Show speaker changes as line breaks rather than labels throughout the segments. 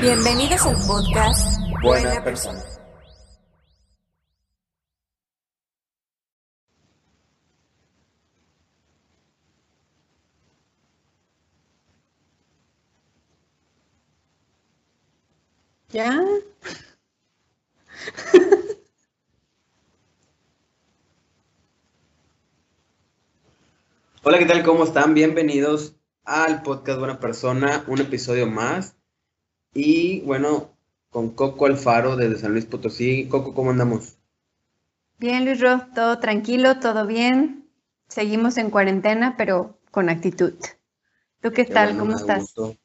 Bienvenidos al podcast
Buena persona.
¿Ya?
Hola, ¿qué tal? ¿Cómo están? Bienvenidos al podcast Buena Persona, un episodio más. Y bueno, con Coco Alfaro desde San Luis Potosí. Coco, ¿cómo andamos?
Bien, Luis Ro, todo tranquilo, todo bien. Seguimos en cuarentena, pero con actitud. ¿Tú qué,
Qué
tal?
bueno,
¿Cómo estás?
gusto.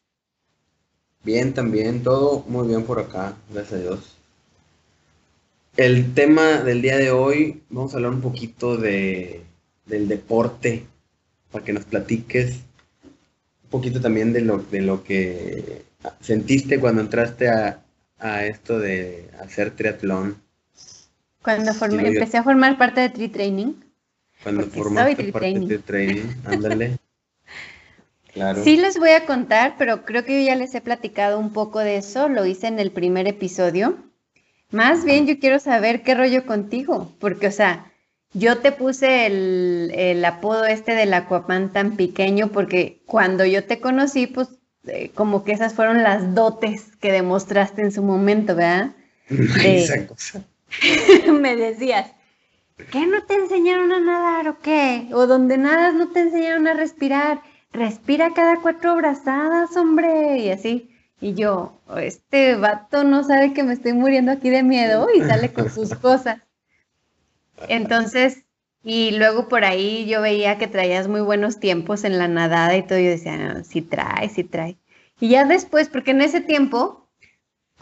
Bien, también, todo muy bien por acá, gracias a Dios. El tema del día de hoy, vamos a hablar un poquito de, del deporte, para que nos platiques un poquito también de lo, de lo que sentiste cuando entraste a, a esto de hacer triatlón,
Cuando formé-
Digo yo.
empecé a formar parte de Tree Training.
cuando formaste
tri
parte
training.
de training, ándale. Claro.
Sí les voy a contar, pero creo que yo ya les he platicado un poco de eso, lo hice en el primer episodio. Más bien yo quiero saber qué rollo contigo, porque o sea, yo te puse el, el apodo este del Aquaman tan pequeño porque cuando yo te conocí, pues eh, como que esas fueron las dotes que demostraste en su momento, ¿verdad?
Esa cosa.
me decías, ¿qué no te enseñaron a nadar o qué? O donde nadas no te enseñaron a respirar. Respira cada cuatro brazadas, hombre. Y así. Y yo, este vato no sabe que me estoy muriendo aquí de miedo y sale con sus cosas. Entonces, y luego por ahí yo veía que traías muy buenos tiempos en la nadada y todo. Yo decía, "Ah, sí trae, sí trae. Y ya después, porque en ese tiempo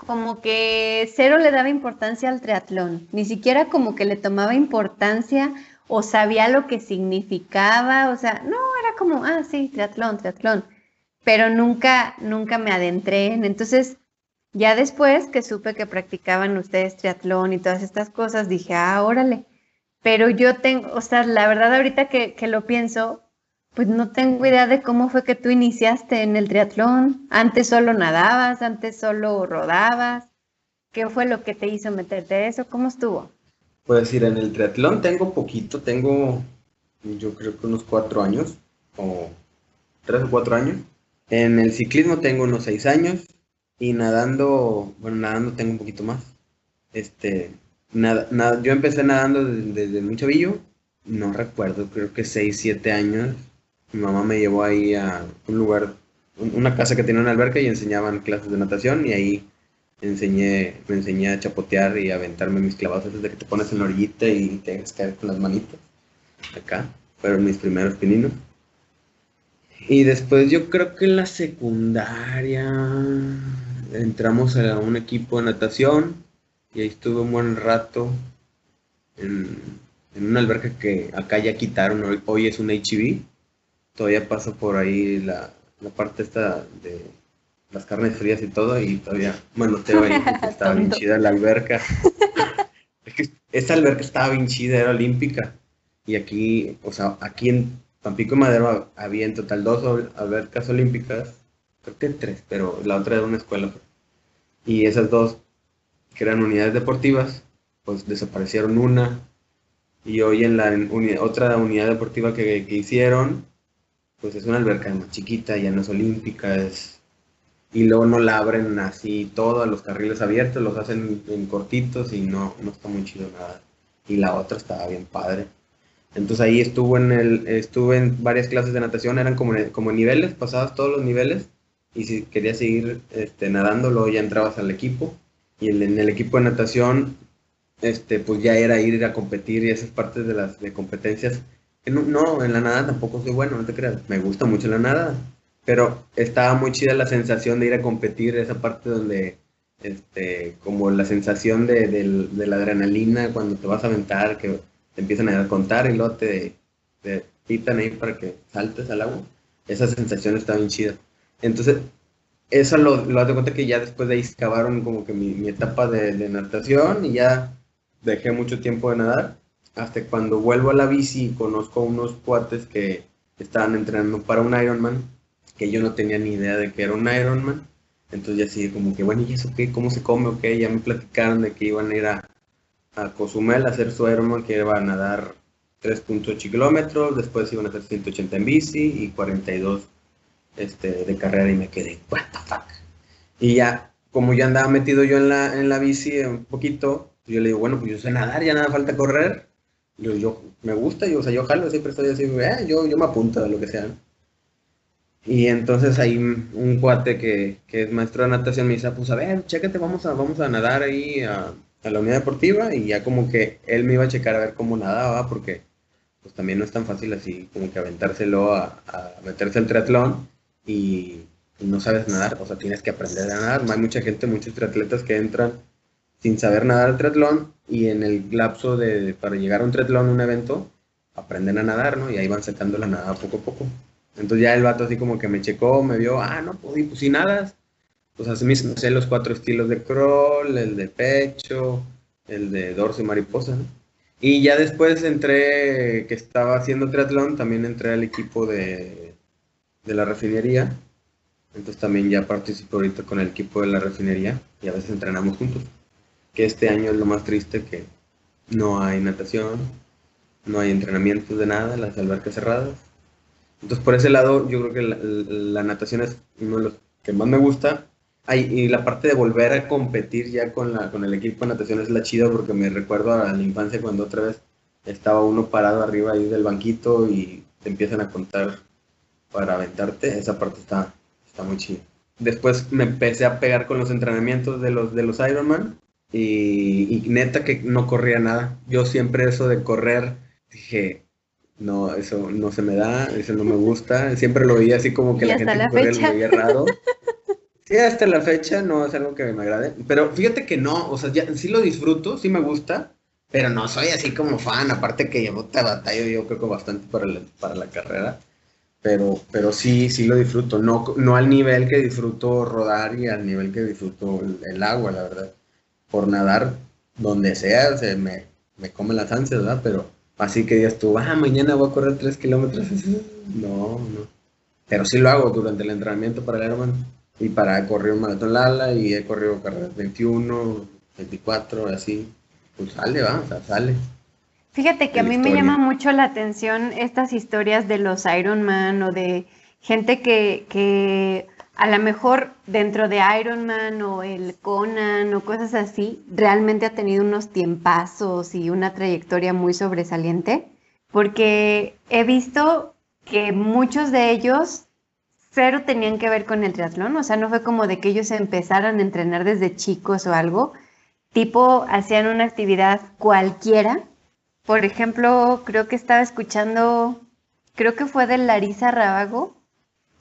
como que cero le daba importancia al triatlón, ni siquiera como que le tomaba importancia o sabía lo que significaba, o sea, no, era como, ah, sí, triatlón, triatlón, pero nunca, nunca me adentré en, entonces, ya después que supe que practicaban ustedes triatlón y todas estas cosas, dije, ah, órale, pero yo tengo, o sea, la verdad ahorita que, que lo pienso, pues no tengo idea de cómo fue que tú iniciaste en el triatlón. Antes solo nadabas, antes solo rodabas. ¿Qué fue lo que te hizo meterte a eso? ¿Cómo estuvo?
Puedes decir, en el triatlón tengo poquito, tengo yo creo que unos cuatro años, o tres o cuatro años. En el ciclismo tengo unos seis años y nadando, bueno, nadando tengo un poquito más. Este, nada, nada- yo empecé nadando desde, desde muy chavillo, no recuerdo, creo que seis, siete años. Mi mamá me llevó ahí a un lugar, un- una casa que tenía una alberca y enseñaban clases de natación y ahí enseñé, me enseñé a chapotear y a aventarme mis clavados desde que te pones en la orillita y te dejas caer con las manitas. Acá fueron mis primeros pininos. Y después yo creo que en la secundaria entramos a un equipo de natación y ahí estuve un buen rato en, en una alberca que acá ya quitaron, hoy, hoy es un HB. Todavía pasa por ahí la, la parte esta de las carnes frías y todo y todavía manoteo ahí porque estaba bien chida la alberca. Es que esta alberca estaba bien chida, era olímpica. Y aquí, o sea, aquí en Tampico y Madero había en total dos albercas olímpicas, creo que tres, pero la otra era una escuela. Y esas dos, que eran unidades deportivas, pues desaparecieron una. Y hoy en la otra unidad deportiva que, que hicieron, pues es una alberca más chiquita, ya no es olímpica. Y luego no la abren así todo a los carriles abiertos, los hacen en cortitos y no, no está muy chido nada. Y la otra estaba bien padre. Entonces ahí estuvo en el, estuve en varias clases de natación, eran como, como niveles, pasabas todos los niveles, y si querías seguir este, nadando, luego ya entrabas al equipo, y en, el equipo de natación, este, pues ya era ir a competir y esas partes de las de competencias. No, en la nada tampoco soy bueno, no te creas, me gusta mucho la nada, pero estaba muy chida la sensación de ir a competir, esa parte donde, este, como la sensación de, del- de la adrenalina cuando te vas a aventar, que te empiezan a contar y luego te, te pitan ahí para que saltes al agua. Esa sensación está bien chida. Entonces, eso lo, lo de cuenta que ya después de ahí se acabaron como que mi, mi etapa de, natación y ya dejé mucho tiempo de nadar. Hasta cuando vuelvo a la bici conozco a unos cuates que estaban entrenando para un Ironman, que yo no tenía ni idea de que era un Ironman. Entonces ya así como que, bueno, ¿y eso qué? ¿Cómo se come? Ok, ya me platicaron de que iban a ir a, a Cozumel a hacer su Ironman, que iban a nadar 3.8 kilómetros, después iban a hacer 180 en bici y 42 este, de carrera y me quedé, what the fuck. Y ya, como ya andaba metido yo en la, en la bici un poquito, yo le digo, bueno, pues yo sé nadar, ya nada falta correr. Yo, yo me gusta, yo, o sea, yo jalo, siempre estoy así, eh, yo, yo me apunto a lo que sea. Y entonces ahí un cuate que, que es maestro de natación me dice, pues a ver, chécate, vamos a, vamos a nadar ahí a, a la unidad deportiva y ya como que él me iba a checar a ver cómo nadaba, porque pues también no es tan fácil así como que aventárselo a, a meterse al triatlón y, no sabes nadar, o sea, tienes que aprender a nadar. Hay mucha gente, muchos triatletas que entran sin saber nadar al triatlón y en el lapso de, para llegar a un triatlón, un evento, aprenden a nadar, ¿no? Y ahí van sacando la nada poco a poco. Entonces ya el vato así como que me checó, me vio, ah, no, pues, pues si nadas, pues así mismo sé los cuatro estilos de crawl, el de pecho, el de dorso y mariposa, ¿no? Y ya después entré, que estaba haciendo triatlón, también entré al equipo de, de la refinería. Entonces también ya participo ahorita con el equipo de la refinería y a veces entrenamos juntos. Que este año es lo más triste que no hay natación, no hay entrenamientos de nada, las albercas cerradas. Entonces por ese lado yo creo que la, natación es uno de los que más me gusta. Ay, y la parte de volver a competir ya con, la, con el equipo de natación es la chida porque me recuerdo a la infancia cuando otra vez estaba uno parado arriba ahí del banquito y te empiezan a contar para aventarte. Esa parte está, está muy chida. Después me empecé a pegar con los entrenamientos de los, de los Ironman y, y neta que no corría nada. Yo siempre eso de correr dije, no, eso no se me da, eso no me gusta. Siempre lo veía así como que
Y
la gente
la
que corría lo veía raro. Sí, hasta la fecha no es algo que me agrade. Pero fíjate que no, o sea, ya, sí lo disfruto, sí me gusta, pero no soy así como fan. Aparte que llevo te batalla yo creo que bastante para la, para la carrera. Pero, pero sí, sí lo disfruto. No, no al nivel que disfruto rodar y al nivel que disfruto el, el agua, la verdad. Por nadar donde sea, se me, me come las ansias, ¿verdad? Pero así que digas tú, ah, mañana voy a correr 3 kilómetros. No, no. Pero sí lo hago durante el entrenamiento para el Ironman y para correr un maratón Lala y he corrido carreras 21, 24, así. Pues sale, va, o sea, sale.
Fíjate que a mí me llama mucho la atención estas historias de los Iron Man o de gente que, que a lo mejor dentro de Iron Man o el Conan o cosas así, realmente ha tenido unos tiempazos y una trayectoria muy sobresaliente, porque he visto que muchos de ellos cero tenían que ver con el triatlón, o sea, no fue como de que ellos empezaran a entrenar desde chicos o algo, tipo hacían una actividad cualquiera por ejemplo, creo que estaba escuchando, creo que fue de Larisa Rábago,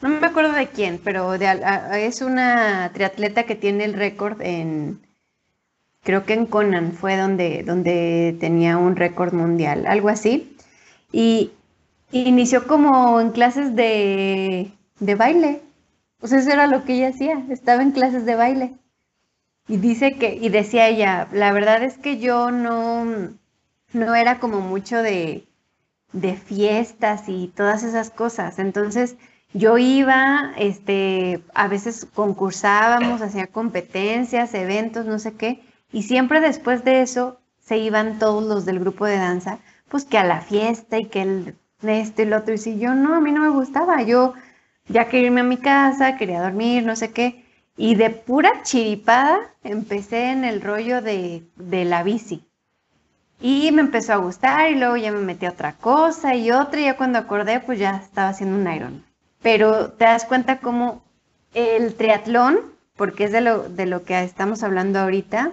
no me acuerdo de quién, pero de, es una triatleta que tiene el récord en, creo que en Conan fue donde, donde tenía un récord mundial, algo así. Y inició como en clases de, de baile. O sea, eso era lo que ella hacía, estaba en clases de baile. Y dice que, y decía ella, la verdad es que yo no, no era como mucho de, de fiestas y todas esas cosas. Entonces, yo iba, este, a veces concursábamos, hacía competencias, eventos, no sé qué, y siempre después de eso se iban todos los del grupo de danza, pues que a la fiesta y que el esto y lo otro. Y si yo no, a mí no me gustaba, yo ya quería irme a mi casa, quería dormir, no sé qué. Y de pura chiripada empecé en el rollo de, de la bici. Y me empezó a gustar y luego ya me metí a otra cosa y otra y ya cuando acordé pues ya estaba haciendo un Iron. Pero te das cuenta cómo el triatlón, porque es de lo, de lo que estamos hablando ahorita,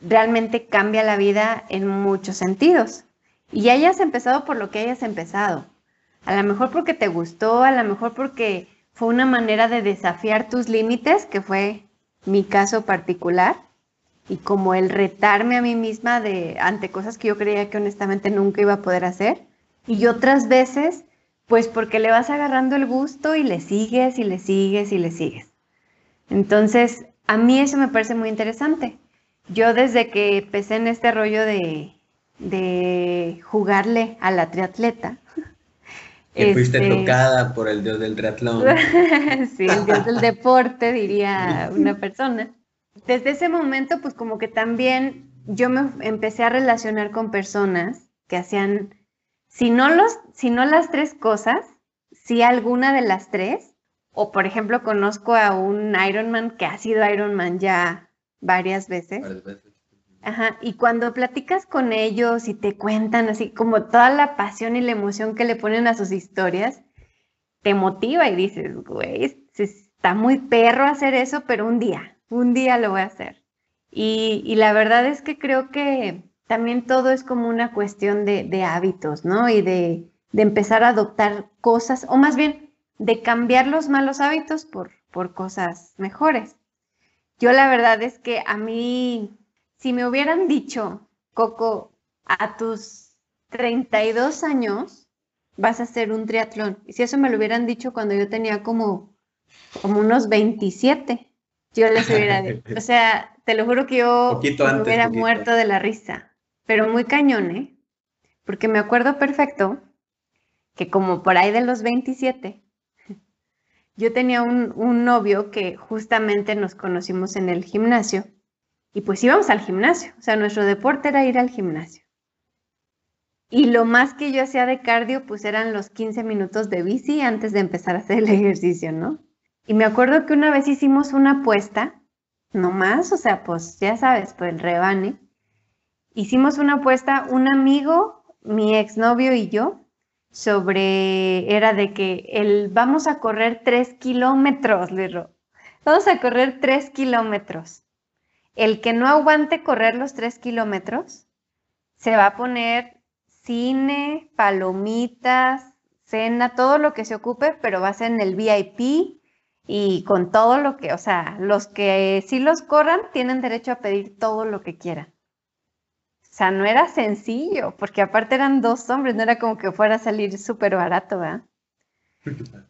realmente cambia la vida en muchos sentidos. Y hayas empezado por lo que hayas empezado. A lo mejor porque te gustó, a lo mejor porque fue una manera de desafiar tus límites, que fue mi caso particular, y como el retarme a mí misma de ante cosas que yo creía que honestamente nunca iba a poder hacer. Y otras veces, pues porque le vas agarrando el gusto y le sigues y le sigues y le sigues. Entonces, a mí eso me parece muy interesante. Yo desde que empecé en este rollo de, de jugarle a la triatleta,
Que fuiste
este,
tocada por el dios del triatlón.
sí, el dios del deporte, diría una persona. Desde ese momento, pues como que también yo me empecé a relacionar con personas que hacían, si no, los, si no las tres cosas, si alguna de las tres, o por ejemplo conozco a un Ironman que ha sido Ironman ya varias veces.
Varias veces.
Ajá, y cuando platicas con ellos y te cuentan así como toda la pasión y la emoción que le ponen a sus historias, te motiva y dices, güey, está muy perro hacer eso, pero un día, un día lo voy a hacer. Y, la verdad es que creo que también todo es como una cuestión de, de hábitos, ¿no? Y de, de empezar a adoptar cosas, o más bien de cambiar los malos hábitos por, por cosas mejores. Yo la verdad es que a mí, si me hubieran dicho, Coco, a tus 32 años vas a hacer un triatlón, y si eso me lo hubieran dicho cuando yo tenía como, como unos 27, yo les hubiera dicho, o sea, te lo juro que yo
Poquito
me
antes,
hubiera
poquito.
muerto de la risa, pero muy cañón, ¿eh? Porque me acuerdo perfecto que como por ahí de los 27, yo tenía un, un novio que justamente nos conocimos en el gimnasio y pues íbamos al gimnasio, o sea, nuestro deporte era ir al gimnasio. Y lo más que yo hacía de cardio, pues eran los 15 minutos de bici antes de empezar a hacer el ejercicio, ¿no? Y me acuerdo que una vez hicimos una apuesta, no más, o sea, pues ya sabes, pues el rebane. Hicimos una apuesta, un amigo, mi exnovio y yo, sobre, era de que el, vamos a correr tres kilómetros, Luis Ro. Vamos a correr tres kilómetros. El que no aguante correr los tres kilómetros, se va a poner cine, palomitas, cena, todo lo que se ocupe, pero va a ser en el VIP y con todo lo que, o sea, los que sí los corran tienen derecho a pedir todo lo que quieran. O sea, no era sencillo, porque aparte eran dos hombres, no era como que fuera a salir súper barato, ¿verdad?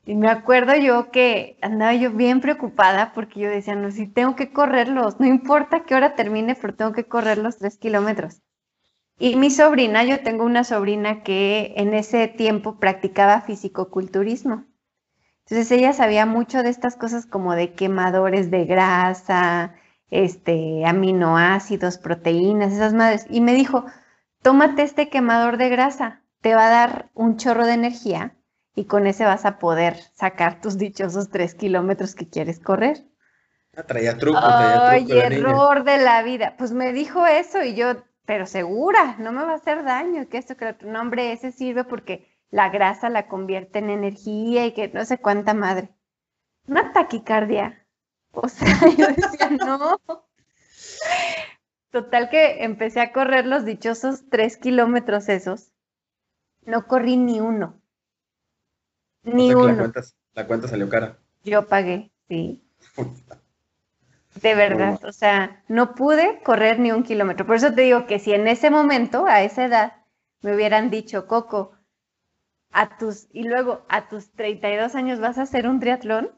Y me acuerdo yo que andaba yo bien preocupada porque yo decía, no, si tengo que correrlos, no importa qué hora termine, pero tengo que correr los tres kilómetros. Y mi sobrina, yo tengo una sobrina que en ese tiempo practicaba fisicoculturismo. Entonces ella sabía mucho de estas cosas como de quemadores de grasa, este, aminoácidos, proteínas, esas madres. Y me dijo, tómate este quemador de grasa, te va a dar un chorro de energía y con ese vas a poder sacar tus dichosos tres kilómetros que quieres correr.
Ah, traía truco, traía
Ay,
truco niña.
error de la vida. Pues me dijo eso y yo, pero segura, no me va a hacer daño, que esto, que lo otro. No, hombre, ese sirve porque la grasa la convierte en energía y que no sé cuánta madre. Una taquicardia. O sea, yo decía, no. Total que empecé a correr los dichosos tres kilómetros esos. No corrí ni uno.
O
Ni
sea la
uno.
cuenta, la cuenta salió cara.
Yo pagué, sí. De verdad, o sea, no pude correr ni un kilómetro. Por eso te digo que si en ese momento, a esa edad, me hubieran dicho, Coco, a tus, y luego a tus 32 años vas a hacer un triatlón,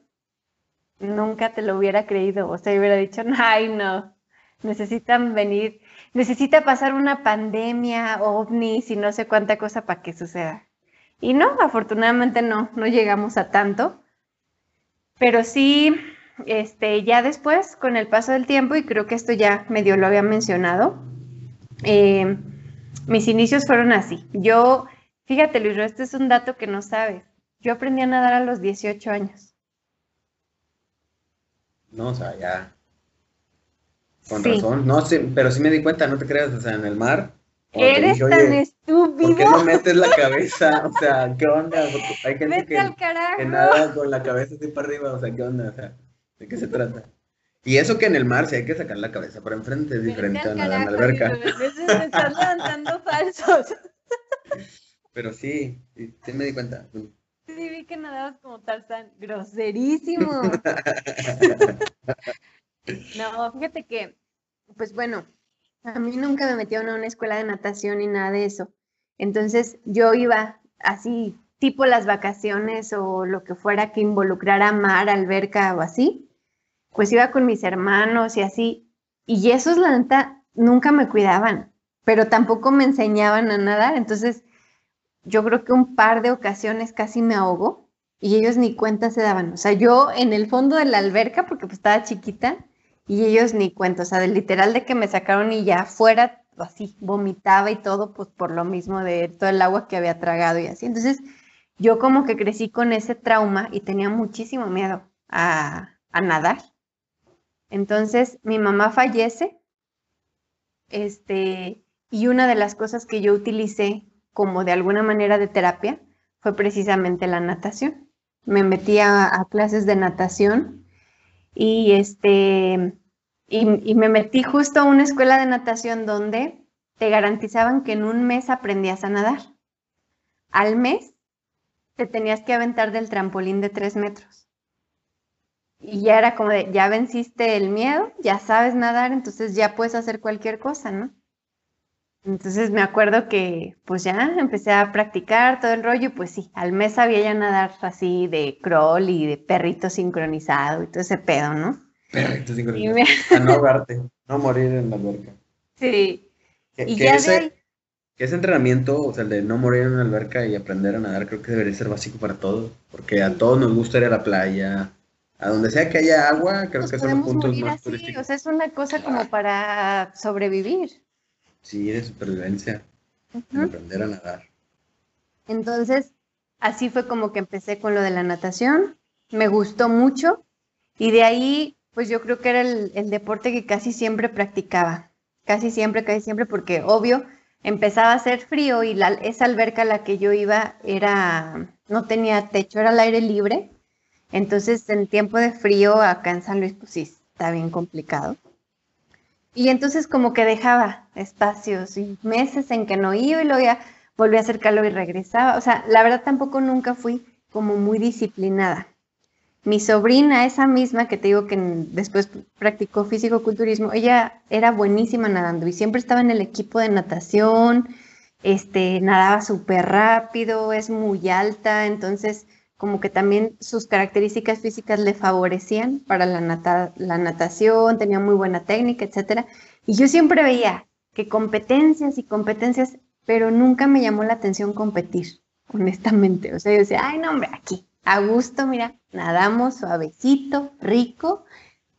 nunca te lo hubiera creído. O sea, hubiera dicho, ay, no, necesitan venir, necesita pasar una pandemia, ovnis y no sé cuánta cosa para que suceda. Y no, afortunadamente no, no llegamos a tanto. Pero sí, este, ya después, con el paso del tiempo, y creo que esto ya medio lo había mencionado, eh, mis inicios fueron así. Yo, fíjate Luis, este es un dato que no sabes. Yo aprendí a nadar a los 18 años.
No, o sea, ya. Con
Sí.
razón. No, sí, pero sí me di cuenta, no te creas, o sea, en el mar.
Eres
dije,
tan
"Oye, ¿Por qué
estúpido.
no metes la cabeza? O sea, ¿qué onda? Porque hay gente
Vete
que,
al
que nada con la cabeza así para arriba, o sea, ¿qué onda? O sea, ¿de qué se trata? Y eso que en el mar sí hay que sacar la cabeza para enfrente, es diferente a nadar en la alberca.
Me estás levantando falsos.
Pero sí, sí, sí me di cuenta.
Sí, creí que nadabas como Tarzán. Groserísimo. no, fíjate que, pues bueno, a mí nunca me metieron a una escuela de natación ni nada de eso. Entonces yo iba así, tipo las vacaciones o lo que fuera que involucrara mar, alberca o así, pues iba con mis hermanos y así. Y esos, la neta, nunca me cuidaban, pero tampoco me enseñaban a nadar. Entonces, yo creo que un par de ocasiones casi me ahogó y ellos ni cuenta se daban. O sea, yo en el fondo de la alberca, porque pues estaba chiquita, y ellos ni cuenta. O sea, del literal de que me sacaron y ya fuera, así, vomitaba y todo, pues por lo mismo de todo el agua que había tragado y así. Entonces, yo como que crecí con ese trauma y tenía muchísimo miedo a, a nadar. Entonces, mi mamá fallece, este, y una de las cosas que yo utilicé como de alguna manera de terapia fue precisamente la natación. Me metí a, clases de natación y este, y, y me metí justo a una escuela de natación donde te garantizaban que en un mes aprendías a nadar. Al mes te tenías que aventar del trampolín de tres metros. Y ya era como de, ya venciste el miedo, ya sabes nadar, entonces ya puedes hacer cualquier cosa, ¿no? Entonces me acuerdo que pues ya empecé a practicar todo el rollo y pues sí, al mes sabía ya nadar así de crawl y de perrito sincronizado y todo ese pedo, ¿no? Me-
A no ahogarte, no morir en la alberca.
Sí,
Que,
y
que
ya de
ese,
ahí,
que ese entrenamiento, o sea, el de no morir en una alberca y aprender a nadar, creo que debería ser básico para todos. Porque a todos nos gusta ir a la playa. A donde sea que haya agua, creo
nos
que son los puntos
morir
más
así,
turísticos.
o sea, es una cosa como para sobrevivir.
Sí, de supervivencia, aprender a nadar.
Entonces, así fue como que empecé con lo de la natación, me gustó mucho. Y de ahí, pues yo creo que era el, el deporte que casi siempre practicaba, casi siempre, casi siempre, porque obvio, empezaba a hacer frío y la, esa alberca a la que yo iba era, no tenía techo, era al aire libre, entonces en tiempo de frío acá en San Luis, pues sí, está bien complicado. Y entonces como que dejaba espacios y meses en que no iba y luego ya volví a hacer calor y regresaba. O sea, la verdad tampoco nunca fui como muy disciplinada. Mi sobrina, esa misma que te digo que después practicó físico-culturismo, ella era buenísima nadando y siempre estaba en el equipo de natación, este, nadaba súper rápido, es muy alta, entonces como que también sus características físicas le favorecían para la, nata- la natación, tenía muy buena técnica, etcétera. Y yo siempre veía que competencias y competencias, pero nunca me llamó la atención competir, honestamente. O sea, yo decía, ay, no, hombre, aquí, a gusto, mira, nadamos suavecito, rico,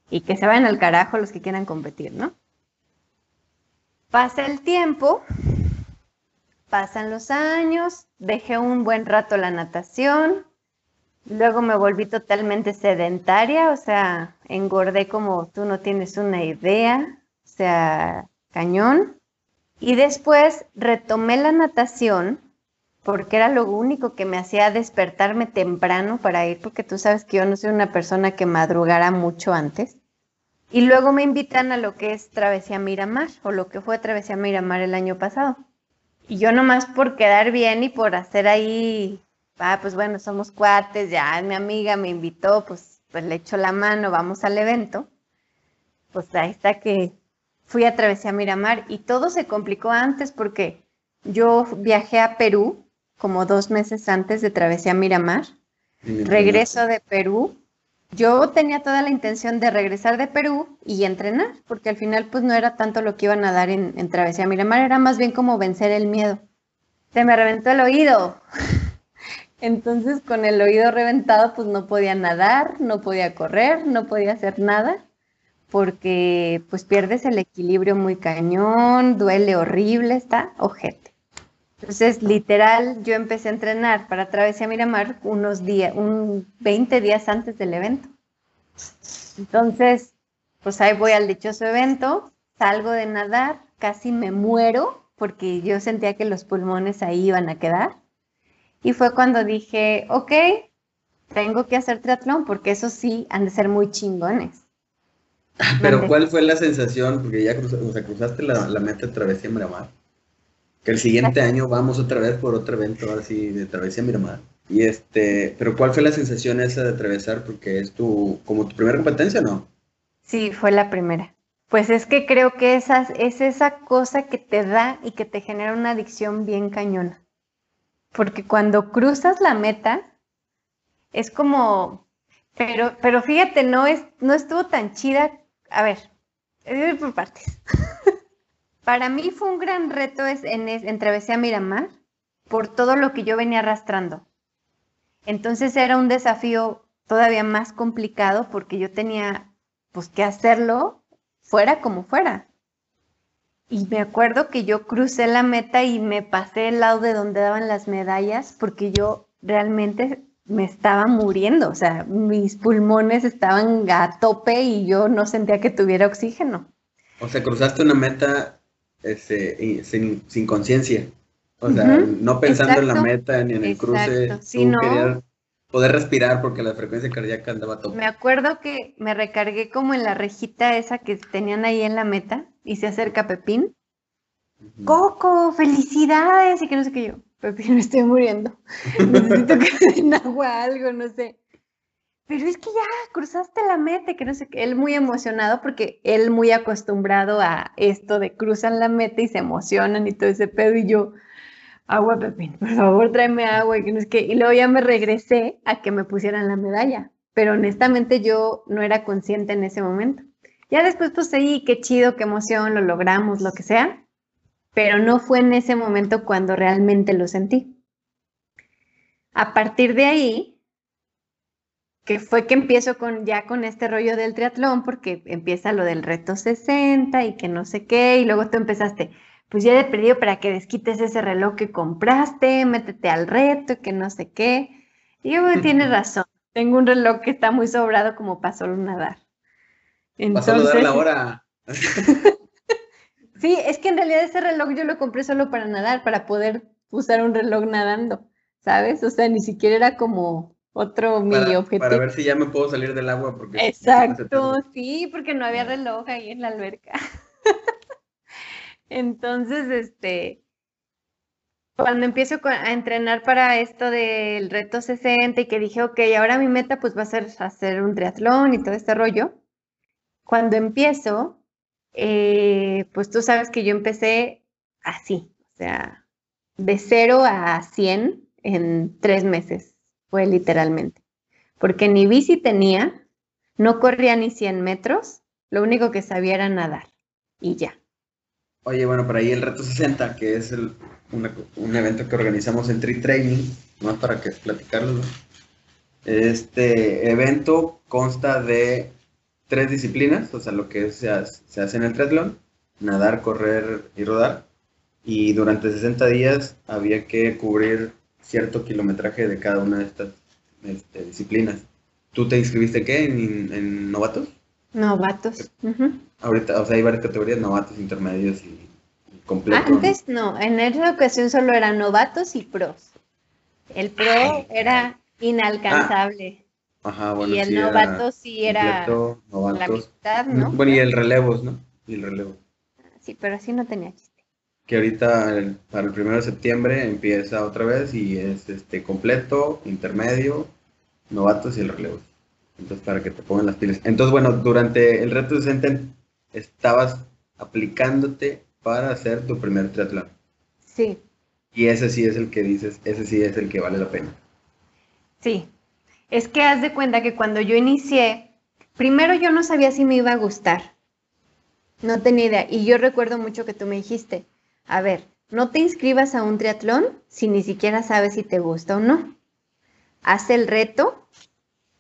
y que se vayan al carajo los que quieran competir, ¿no? Pasa el tiempo, pasan los años, dejé un buen rato la natación, luego me volví totalmente sedentaria, o sea, engordé como tú no tienes una idea, o sea, cañón. Y después retomé la natación porque era lo único que me hacía despertarme temprano para ir, porque tú sabes que yo no soy una persona que madrugara mucho antes. Y luego me invitan a lo que es Travesía Miramar, o lo que fue Travesía Miramar el año pasado. Y yo nomás por quedar bien y por hacer ahí, ah, pues bueno, somos cuates, ya mi amiga me invitó, pues, pues le echo la mano, vamos al evento. Pues ahí está que fui a Travesía Miramar y todo se complicó antes porque yo viajé a Perú como dos meses antes de Travesía Miramar. Regreso de Perú. Yo tenía toda la intención de regresar de Perú y entrenar, porque al final pues no era tanto lo que iban a dar en, en Travesía Miramar, era más bien como vencer el miedo. Se me reventó el oído. Entonces con el oído reventado pues no podía nadar, no podía correr, no podía hacer nada, porque pues pierdes el equilibrio muy cañón, duele horrible, está ojete. Entonces, literal, yo empecé a entrenar para Travesía Miramar unos días, un 20 días antes del evento. Entonces, pues ahí voy al dichoso evento, salgo de nadar, casi me muero porque yo sentía que los pulmones ahí iban a quedar. Y fue cuando dije, ok, tengo que hacer triatlón porque eso sí han de ser muy chingones.
Pero. ¿cuál fue la sensación? Porque ya o sea, cruzaste la, la meta de Travesía Miramar. Que el siguiente año vamos otra vez por otro evento así de Travesía Miramar. Y este, pero ¿cuál fue la sensación esa de atravesar? Porque es tu, como tu primera competencia, ¿no?
Sí, fue la primera. Pues es que creo que esas, es esa cosa que te da y que te genera una adicción bien cañona. Porque cuando cruzas la meta, es como, pero, pero fíjate, no, es, no estuvo tan chida. A ver, voy por partes. Para mí fue un gran reto es, en, en Travesía Miramar por todo lo que yo venía arrastrando. Entonces era un desafío todavía más complicado porque yo tenía pues que hacerlo fuera como fuera. Y me acuerdo que yo crucé la meta y me pasé el lado de donde daban las medallas porque yo realmente me estaba muriendo, o sea, mis pulmones estaban a tope y yo no sentía que tuviera oxígeno.
O sea, cruzaste una meta este, sin, sin conciencia. O sea, no pensando en la meta ni en el cruce.
sí, no.
poder respirar porque la frecuencia cardíaca andaba a tope.
Me acuerdo que me recargué como en la rejita esa que tenían ahí en la meta y se acerca Pepín. Coco, felicidades y que no sé qué yo. Pepín, me estoy muriendo. Necesito que den agua, algo, no sé. Pero es que ya cruzaste la meta, que no sé qué. Él muy emocionado porque él muy acostumbrado a esto de cruzan la meta y se emocionan y todo ese pedo. Y yo, agua, Pepín, por favor tráeme agua y que no sé qué. Y luego ya me regresé a que me pusieran la medalla. Pero honestamente yo no era consciente en ese momento. Ya después, pues sí, qué chido, qué emoción, lo logramos, lo que sea pero no fue en ese momento cuando realmente lo sentí. A partir de ahí, que fue que empiezo con ya con este rollo del triatlón, porque empieza lo del reto 60 y que no sé qué, y luego tú empezaste, pues ya de perdido para que desquites ese reloj que compraste, métete al reto, que no sé qué. Y yo, "Bueno, tienes razón, tengo un reloj que está muy sobrado como para solo nadar.
Vas a saludar la
Entonces,
hora.
Sí, es que en realidad ese reloj yo lo compré solo para nadar, para poder usar un reloj nadando, ¿sabes? O sea, ni siquiera era como otro
Para,
objetivo.
para ver si ya me puedo salir del agua porque
Exacto, sí, porque no había reloj ahí en la alberca. Entonces, este, cuando empiezo a entrenar para esto del reto 60 y que dije, ok, ahora mi meta pues va a ser hacer un triatlón y todo este rollo, cuando empiezo, eh, pues tú sabes que yo empecé así, o sea, de 0 a 100 en tres meses, fue literalmente, porque ni bici tenía, no corría ni 100 metros, lo único que sabía era nadar y ya.
Oye, bueno, por ahí el reto 60, que es el- un evento que organizamos en Tree Training, más para que platicarlo. Este evento consta de tres disciplinas, o sea, lo que se hace, se hace en el triatlón, nadar, correr y rodar. Y durante 60 días había que cubrir cierto kilometraje de cada una de estas este, disciplinas. ¿Tú te inscribiste qué? ¿En, en novatos?
Novatos.
Ahorita, o sea, hay varias categorías, novatos, intermedios y, y completo. ¿no?
Antes no, en esa ocasión solo eran novatos y pros. El pro
Ay,
era inalcanzable
Ajá, bueno,
y el
sí era
novato sí era
completo,
la
novatos.
mitad, ¿no?
Bueno, y el relevos, ¿no? Y el relevo.
Sí, pero así no tenía chiste.
Que ahorita el- para el primero de septiembre empieza otra vez y es este completo, intermedio, novatos y el relevo. Entonces, para que te pongan las pilas. Entonces, bueno, durante el reto 60 estabas aplicándote para hacer tu primer triatlón.
Sí,
Y ese sí es el que dices, ese sí es el que vale la pena.
sí. Es que haz de cuenta que cuando yo inicié, primero yo no sabía si me iba a gustar. No tenía idea. Y yo recuerdo mucho que tú me dijiste, a ver, no te inscribas a un triatlón si ni siquiera sabes si te gusta o no. Haz el reto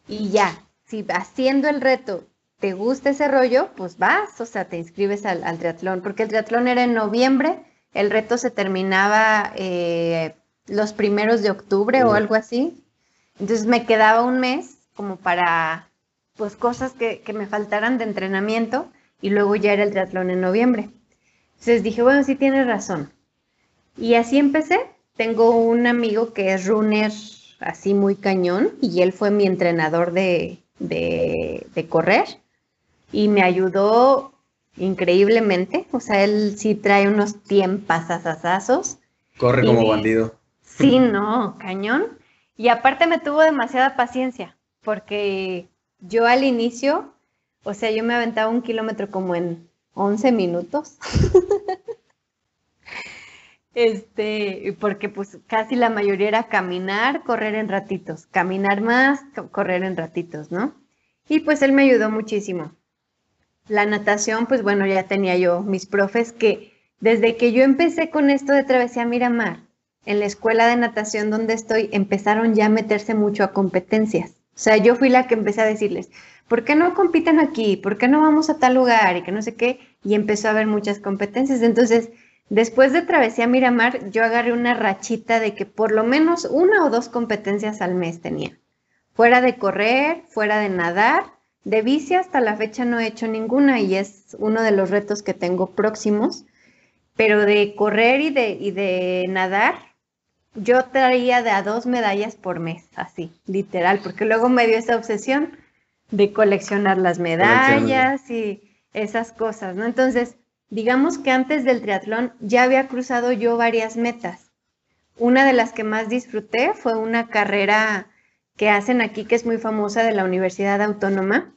y ya. Si haciendo el reto te gusta ese rollo, pues vas, o sea, te inscribes al, al triatlón, porque el triatlón era en noviembre, el reto se terminaba eh, los primeros de octubre o algo así. Entonces me quedaba un mes como para, pues, cosas que, que me faltaran de entrenamiento y luego ya era el triatlón en noviembre. Entonces dije, bueno, sí tienes razón. Y así empecé. Tengo un amigo que es runner así muy cañón y él fue mi entrenador de, de, de correr y me ayudó increíblemente. O sea, él sí trae unos tiempasazazazos.
Corre como bandido.
Sí, no, cañón. Y aparte me tuvo demasiada paciencia, porque yo al inicio, o sea, yo me aventaba un kilómetro como en 11 minutos. Este, porque pues casi la mayoría era caminar, correr en ratitos, caminar más, co- correr en ratitos, ¿no? Y pues él me ayudó muchísimo. La natación, pues bueno, ya tenía yo mis profes que desde que yo empecé con esto de Travesía Miramar, en la escuela de natación donde estoy, empezaron ya a meterse mucho a competencias. O sea, yo fui la que empecé a decirles, ¿por qué no compiten aquí? ¿Por qué no vamos a tal lugar? Y que no sé qué. Y empezó a haber muchas competencias. Entonces, después de Travesía Miramar, yo agarré una rachita de que por lo menos una o dos competencias al mes tenía. Fuera de correr, fuera de nadar, de bici hasta la fecha no he hecho ninguna y es uno de los retos que tengo próximos. Pero de correr y de, y de nadar, yo traía de a dos medallas por mes, así, literal, porque luego me dio esa obsesión de coleccionar las medallas y esas cosas, ¿no? Entonces, digamos que antes del triatlón ya había cruzado yo varias metas. Una de las que más disfruté fue una carrera que hacen aquí, que es muy famosa de la Universidad Autónoma,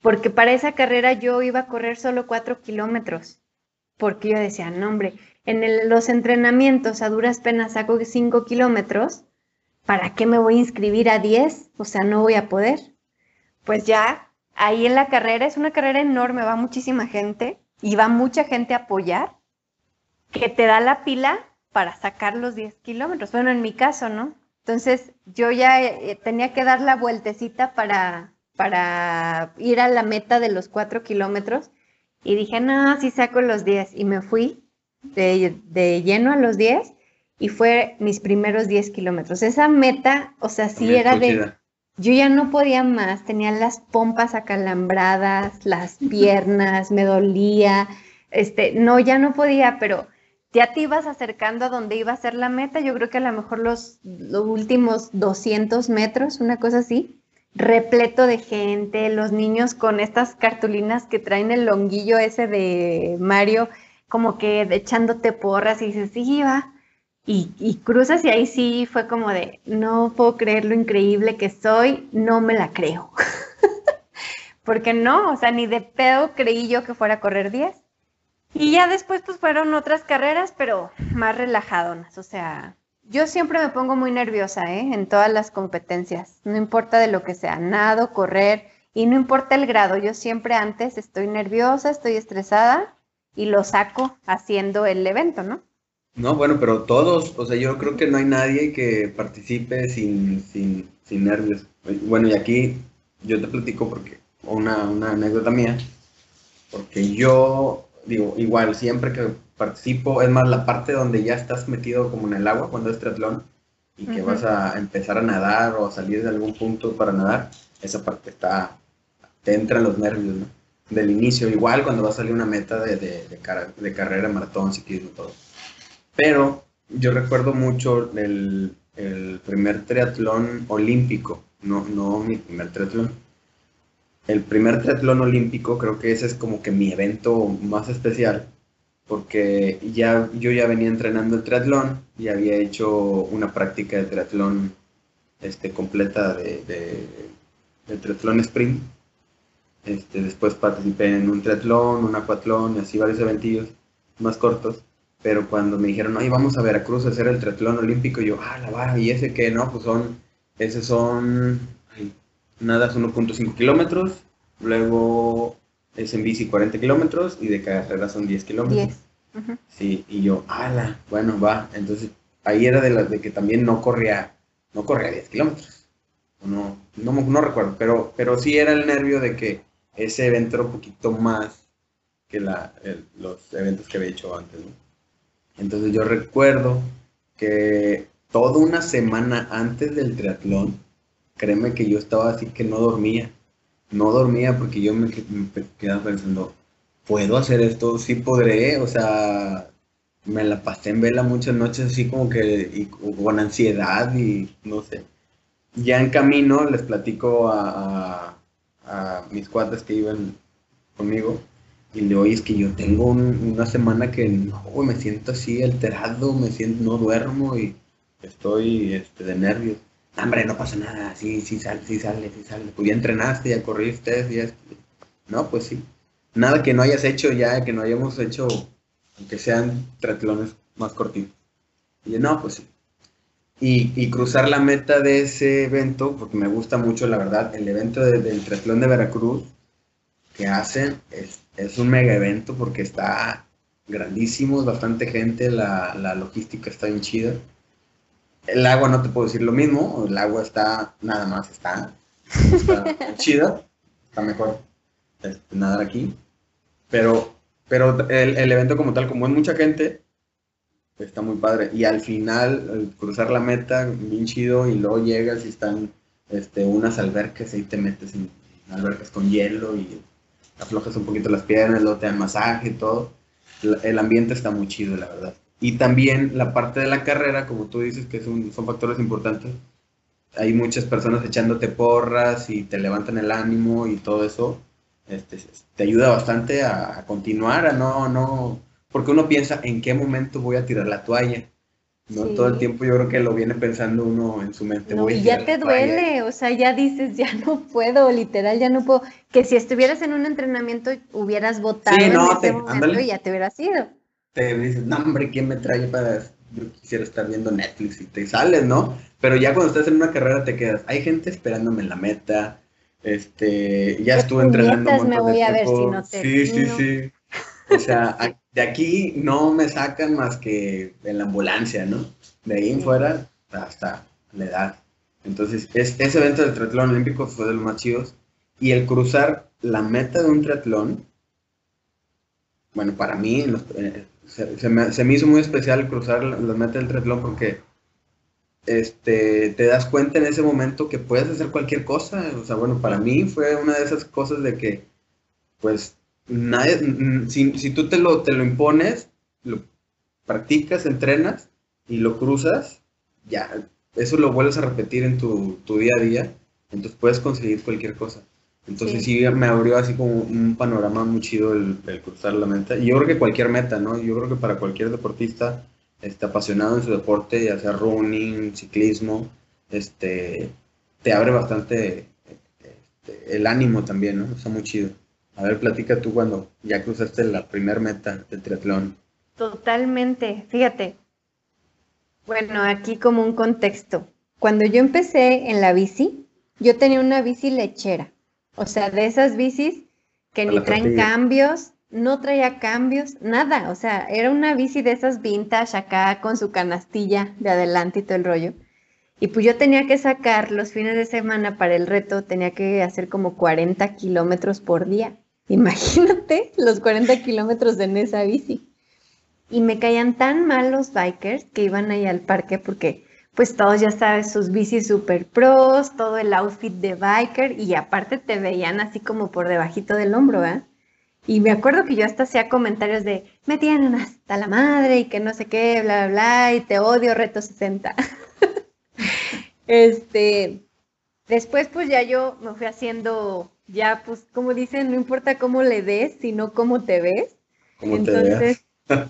porque para esa carrera yo iba a correr solo cuatro kilómetros, porque yo decía, no, hombre, en los entrenamientos a duras penas saco cinco kilómetros, ¿para qué me voy a inscribir a 10? O sea, no voy a poder. Pues ya, ahí en la carrera, es una carrera enorme, va muchísima gente y va mucha gente a apoyar, que te da la pila para sacar los 10 kilómetros. Bueno, en mi caso, ¿no? Entonces, yo ya eh, tenía que dar la vueltecita para, para ir a la meta de los 4 kilómetros y dije, no, sí saco los 10 y me fui de, de lleno a los 10 y fue mis primeros 10 kilómetros. Esa meta, o sea, sí
Bien,
era de... Yo ya no podía más, tenía las pompas acalambradas, las piernas, me dolía, este, no, ya no podía, pero ya te ibas acercando a donde iba a ser la meta, yo creo que a lo mejor los, los últimos 200 metros, una cosa así, repleto de gente, los niños con estas cartulinas que traen el longuillo ese de Mario, como que echándote porras y dices, sí, va. Y, y cruzas y ahí sí fue como de, no puedo creer lo increíble que soy, no me la creo. Porque no, o sea, ni de pedo creí yo que fuera a correr 10. Y ya después pues fueron otras carreras, pero más relajadonas. O sea, yo siempre me pongo muy nerviosa, ¿eh? En todas las competencias. No importa de lo que sea, nado, correr, y no importa el grado. Yo siempre antes estoy nerviosa, estoy estresada y lo saco haciendo el evento, ¿no?
No, bueno, pero todos, o sea, yo creo que no hay nadie que participe sin, sin, sin nervios. Bueno, y aquí yo te platico porque una, una anécdota mía, porque yo, digo, igual, siempre que participo, es más, la parte donde ya estás metido como en el agua cuando es triatlón y que vas a empezar a nadar o a salir de algún punto para nadar, esa parte está, te entran los nervios, ¿no? Del inicio, igual cuando va a salir una meta de, de, de, cara- de carrera, maratón, ciclismo, todo. Pero yo recuerdo mucho el, el primer triatlón olímpico, no, no mi primer triatlón. El primer triatlón olímpico creo que ese es como que mi evento más especial, porque ya, yo ya venía entrenando el triatlón y había hecho una práctica de triatlón este, completa de, de, de triatlón sprint. Este, después participé en un triatlón, un acuatlón y así varios eventillos más cortos. Pero cuando me dijeron, oye, vamos a Veracruz a hacer el triatlón olímpico, yo, ah, la va, y ese que no, pues son, ese son, ay, nadas 1.5 kilómetros, luego es en bici 40 kilómetros y de carrera son 10 kilómetros.
10. Ujú.
Sí, y yo, ala, bueno, va. Entonces, ahí era de las de que también no corría, no corría 10 kilómetros. No, no, no recuerdo, pero, pero sí era el nervio de que ese evento era un poquito más que la, los eventos que había hecho antes. Entonces yo recuerdo que toda una semana antes del triatlón, créeme que yo estaba así que no dormía. No dormía porque yo me, me quedaba pensando, ¿puedo hacer esto? Sí podré, o sea, me la pasé en vela muchas noches así como que y con ansiedad y no sé. Ya en camino les platico a- a mis cuates que iban conmigo y le oye, es que yo tengo un- una semana que no, me siento así alterado, me siento, no duermo y estoy este, de nervios. hombre, no pasa nada, sí, sí sale, sí sale, sí sale. Pues ya entrenaste, ya corriste, ya... No, pues sí. Nada que no hayas hecho ya, que no hayamos hecho, aunque sean triatlones más cortitos. Y yo, no, pues sí. Y, y cruzar la meta de ese evento, porque me gusta mucho, la verdad, el evento de- del triatlón de Veracruz que hacen es, es un mega evento porque está grandísimo, bastante gente, la, la logística está bien chida. El agua no te puedo decir lo mismo, el agua está, nada más está, está chida, está mejor este, nadar aquí. Pero, pero el, el evento como tal, como es mucha gente, está muy padre. Y al final, cruzar la meta, bien chido, y luego llegas y están este, unas albercas, ahí te metes en, albercas con hielo y aflojas un poquito las piernas, luego te dan masaje y todo. El, ambiente está muy chido, la verdad. Y también la parte de la carrera, como tú dices, que son, son factores importantes. Hay muchas personas echándote porras y te levantan el ánimo y todo eso. Este, te ayuda bastante a, a continuar, a no, no, porque uno piensa en qué momento voy a tirar la toalla. No
Sí.
todo el tiempo yo creo que lo viene pensando uno en su mente.
No,
voy
y ya te
toalla.
duele, o sea, ya dices, ya no puedo, literal, ya no puedo. Que si estuvieras en un entrenamiento hubieras votado
Sí, no,
en ese
te-
momento
ándale.
y ya te hubieras ido.
te dices, no hombre, ¿quién me trae para...? Yo quisiera estar viendo Netflix y te sales, ¿no? Pero ya cuando estás en una carrera te quedas, hay gente esperándome en la meta, este, ya
¿Qué
estuve entrenando un
me
de
voy a ver si no
Sí, sí,
termino?
sí. O sea, de aquí no me sacan más que en la ambulancia, ¿no? De ahí en fuera hasta la edad. Entonces, es, ese evento del triatlón olímpico fue de los más chidos. Y el cruzar la meta de un triatlón, bueno, para mí los- eh, se, se me, se me hizo muy especial cruzar la, la meta del triatlón porque este, te das cuenta en ese momento que puedes hacer cualquier cosa. O sea, bueno, para mí fue una de esas cosas de que, pues, nadie, si, si tú te lo, te lo impones, lo practicas, entrenas y lo cruzas, ya, eso lo vuelves a repetir en tu, tu día a día, entonces puedes conseguir cualquier cosa. Entonces sí. me abrió así como un panorama muy chido el, el cruzar la meta. Y yo creo que cualquier meta, ¿no? Yo creo que para cualquier deportista este, apasionado en su deporte, ya sea running, ciclismo, este, te abre bastante este, el ánimo también, ¿no? Está muy chido. A ver, platica tú cuando ya cruzaste la primer meta del triatlón.
Totalmente, fíjate. Bueno, aquí como un contexto. Cuando yo empecé en la bici, yo tenía una bici lechera. O sea, de esas bicis que
A
ni traen cambios, no traía cambios, nada. O sea, era una bici de esas vintage acá con su canastilla de adelante y todo el rollo. Y pues yo tenía que sacar los fines de semana para el reto, tenía que hacer como 40 kilómetros por día. Imagínate los 40 kilómetros en esa bici. Y me caían tan mal los bikers que iban ahí al parque porque pues todos ya sabes, sus bicis super pros, todo el outfit de biker y aparte te veían así como por debajito del hombro, ¿eh? Y me acuerdo que yo hasta hacía comentarios de, me tienen hasta la madre y que no sé qué, bla, bla, bla, y te odio, reto 60. este, después pues ya yo me fui haciendo, ya pues como dicen, no importa cómo le des, sino cómo te ves.
¿Cómo te
Entonces,
veas?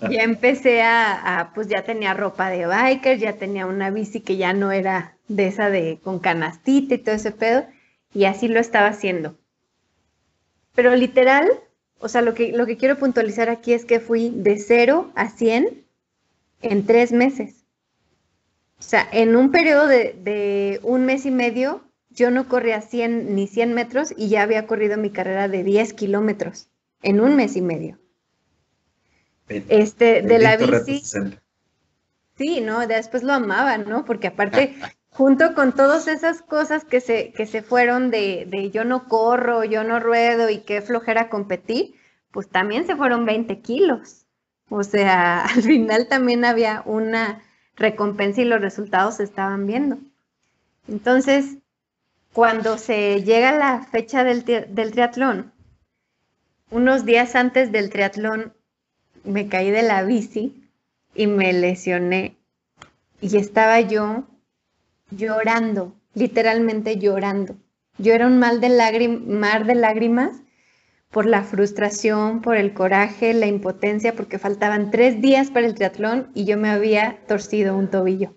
ya empecé a, a, pues ya tenía ropa de biker, ya tenía una bici que ya no era de esa de con canastita y todo ese pedo, y así lo estaba haciendo. Pero literal, o sea, lo que, lo que quiero puntualizar aquí es que fui de 0 a 100 en tres meses. O sea, en un periodo de, de un mes y medio, yo no corría 100 ni 100 metros y ya había corrido mi carrera de 10 kilómetros en un mes y medio. Este, de la bici,
60.
sí, ¿no? Después lo amaba, ¿no? Porque aparte, junto con todas esas cosas que se, que se fueron de, de yo no corro, yo no ruedo y qué flojera competir, pues también se fueron 20 kilos. O sea, al final también había una recompensa y los resultados se estaban viendo. Entonces, cuando se llega la fecha del, tri- del triatlón, unos días antes del triatlón me caí de la bici y me lesioné. Y estaba yo llorando, literalmente llorando. Yo era un mal de mar de lágrimas por la frustración, por el coraje, la impotencia, porque faltaban tres días para el triatlón y yo me había torcido un tobillo.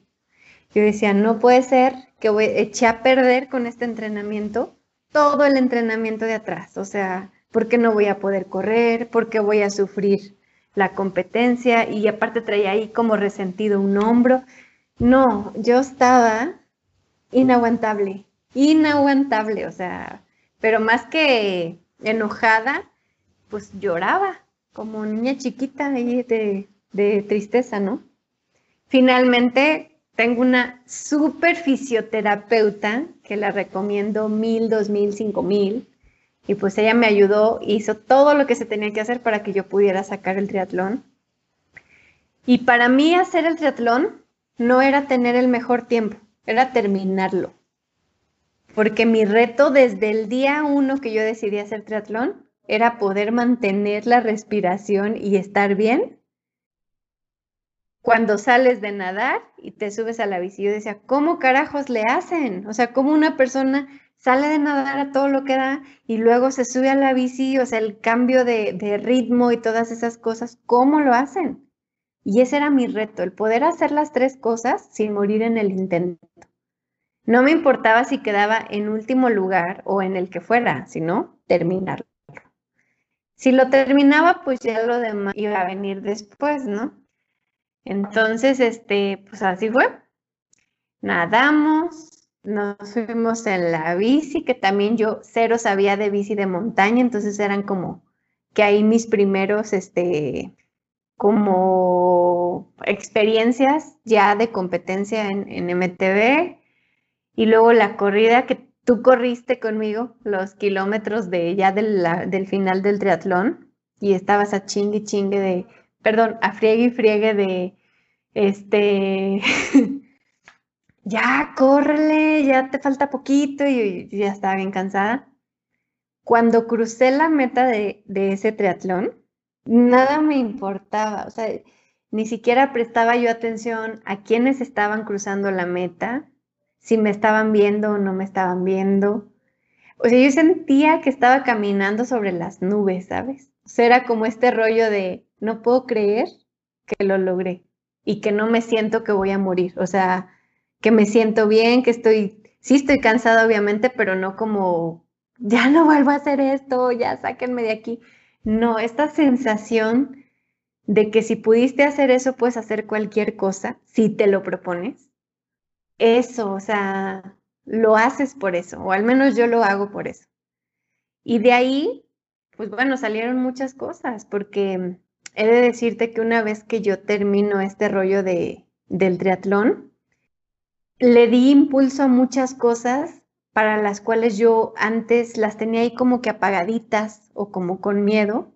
Yo decía, no puede ser que voy, eché a perder con este entrenamiento todo el entrenamiento de atrás. O sea, ¿por qué no voy a poder correr? ¿Por qué voy a sufrir la competencia? Y aparte traía ahí como resentido un hombro. No, yo estaba inaguantable, inaguantable, o sea, pero más que enojada, pues lloraba como niña chiquita ahí de, de tristeza, ¿no? Finalmente tengo una super fisioterapeuta que la recomiendo mil, dos mil, cinco mil. Y pues ella me ayudó, hizo todo lo que se tenía que hacer para que yo pudiera sacar el triatlón. Y para mí hacer el triatlón no era tener el mejor tiempo, era terminarlo. Porque mi reto desde el día uno que yo decidí hacer triatlón era poder mantener la respiración y estar bien cuando sales de nadar y te subes a la bici. Yo decía, ¿cómo carajos le hacen? O sea, ¿cómo una persona sale de nadar a todo lo que da y luego se sube a la bici? O sea, el cambio de, de ritmo y todas esas cosas, ¿cómo lo hacen? Y ese era mi reto, el poder hacer las tres cosas sin morir en el intento. No me importaba si quedaba en último lugar o en el que fuera, sino terminarlo. Si lo terminaba, pues ya lo demás iba a venir después, ¿no? Entonces, este, pues así fue. Nadamos, nos fuimos en la bici, que también yo cero sabía de bici de montaña, entonces eran como que ahí mis primeros, este, como experiencias ya de competencia en, en MTV. Y luego la corrida que tú corriste conmigo, los kilómetros de ya del, final del triatlón, y estabas a chingue chingue de perdón, a friegue y friegue de, este, ya, córrele, ya te falta poquito y ya estaba bien cansada. Cuando crucé la meta de, de ese triatlón, nada me importaba, o sea, ni siquiera prestaba yo atención a quienes estaban cruzando la meta, si me estaban viendo o no me estaban viendo. O sea, yo sentía que estaba caminando sobre las nubes, ¿sabes? O sea, era como este rollo de, no puedo creer que lo logré y que no me siento que voy a morir. O sea, que me siento bien, que estoy, sí estoy cansada obviamente, pero no como, ya no vuelvo a hacer esto, ya sáquenme de aquí. No, esta sensación de que si pudiste hacer eso, puedes hacer cualquier cosa, si te lo propones. Eso, o sea, lo haces por eso, o al menos yo lo hago por eso. Y de ahí, pues bueno, salieron muchas cosas, porque he de decirte que una vez que yo termino este rollo de, del triatlón, le di impulso a muchas cosas para las cuales yo antes las tenía ahí como que apagaditas o como con miedo,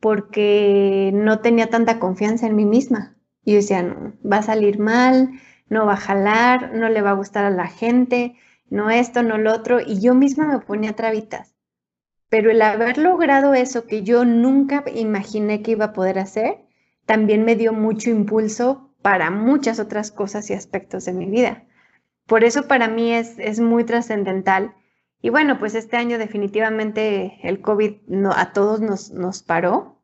porque no tenía tanta confianza en mí misma. Y yo decía, no, va a salir mal, no va a jalar, no le va a gustar a la gente, no esto, no lo otro, y yo misma me ponía trabitas. Pero el haber logrado eso que yo nunca imaginé que iba a poder hacer, también me dio mucho impulso para muchas otras cosas y aspectos de mi vida. Por eso para mí es, es muy trascendental. Y bueno, pues este año definitivamente el COVID no, a todos nos, nos paró,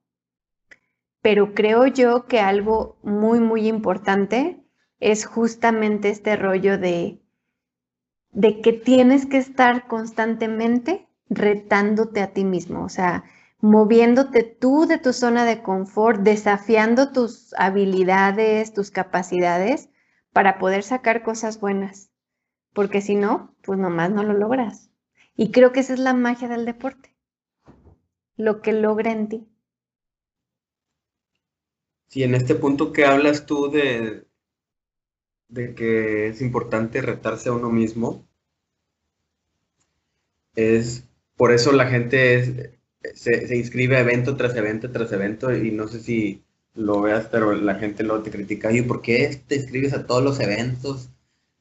pero creo yo que algo muy, muy importante es justamente este rollo de, de que tienes que estar constantemente retándote a ti mismo, o sea, moviéndote tú de tu zona de confort, desafiando tus habilidades, tus capacidades para poder sacar cosas buenas, porque si no, pues nomás no lo logras. Y creo que esa es la magia del deporte, lo que logra en ti.
Sí, en este punto que hablas tú de, de que es importante retarse a uno mismo, es por eso la gente se, inscribe evento tras evento tras evento y no sé si lo veas, pero la gente luego te critica, y ¿por qué te inscribes a todos los eventos?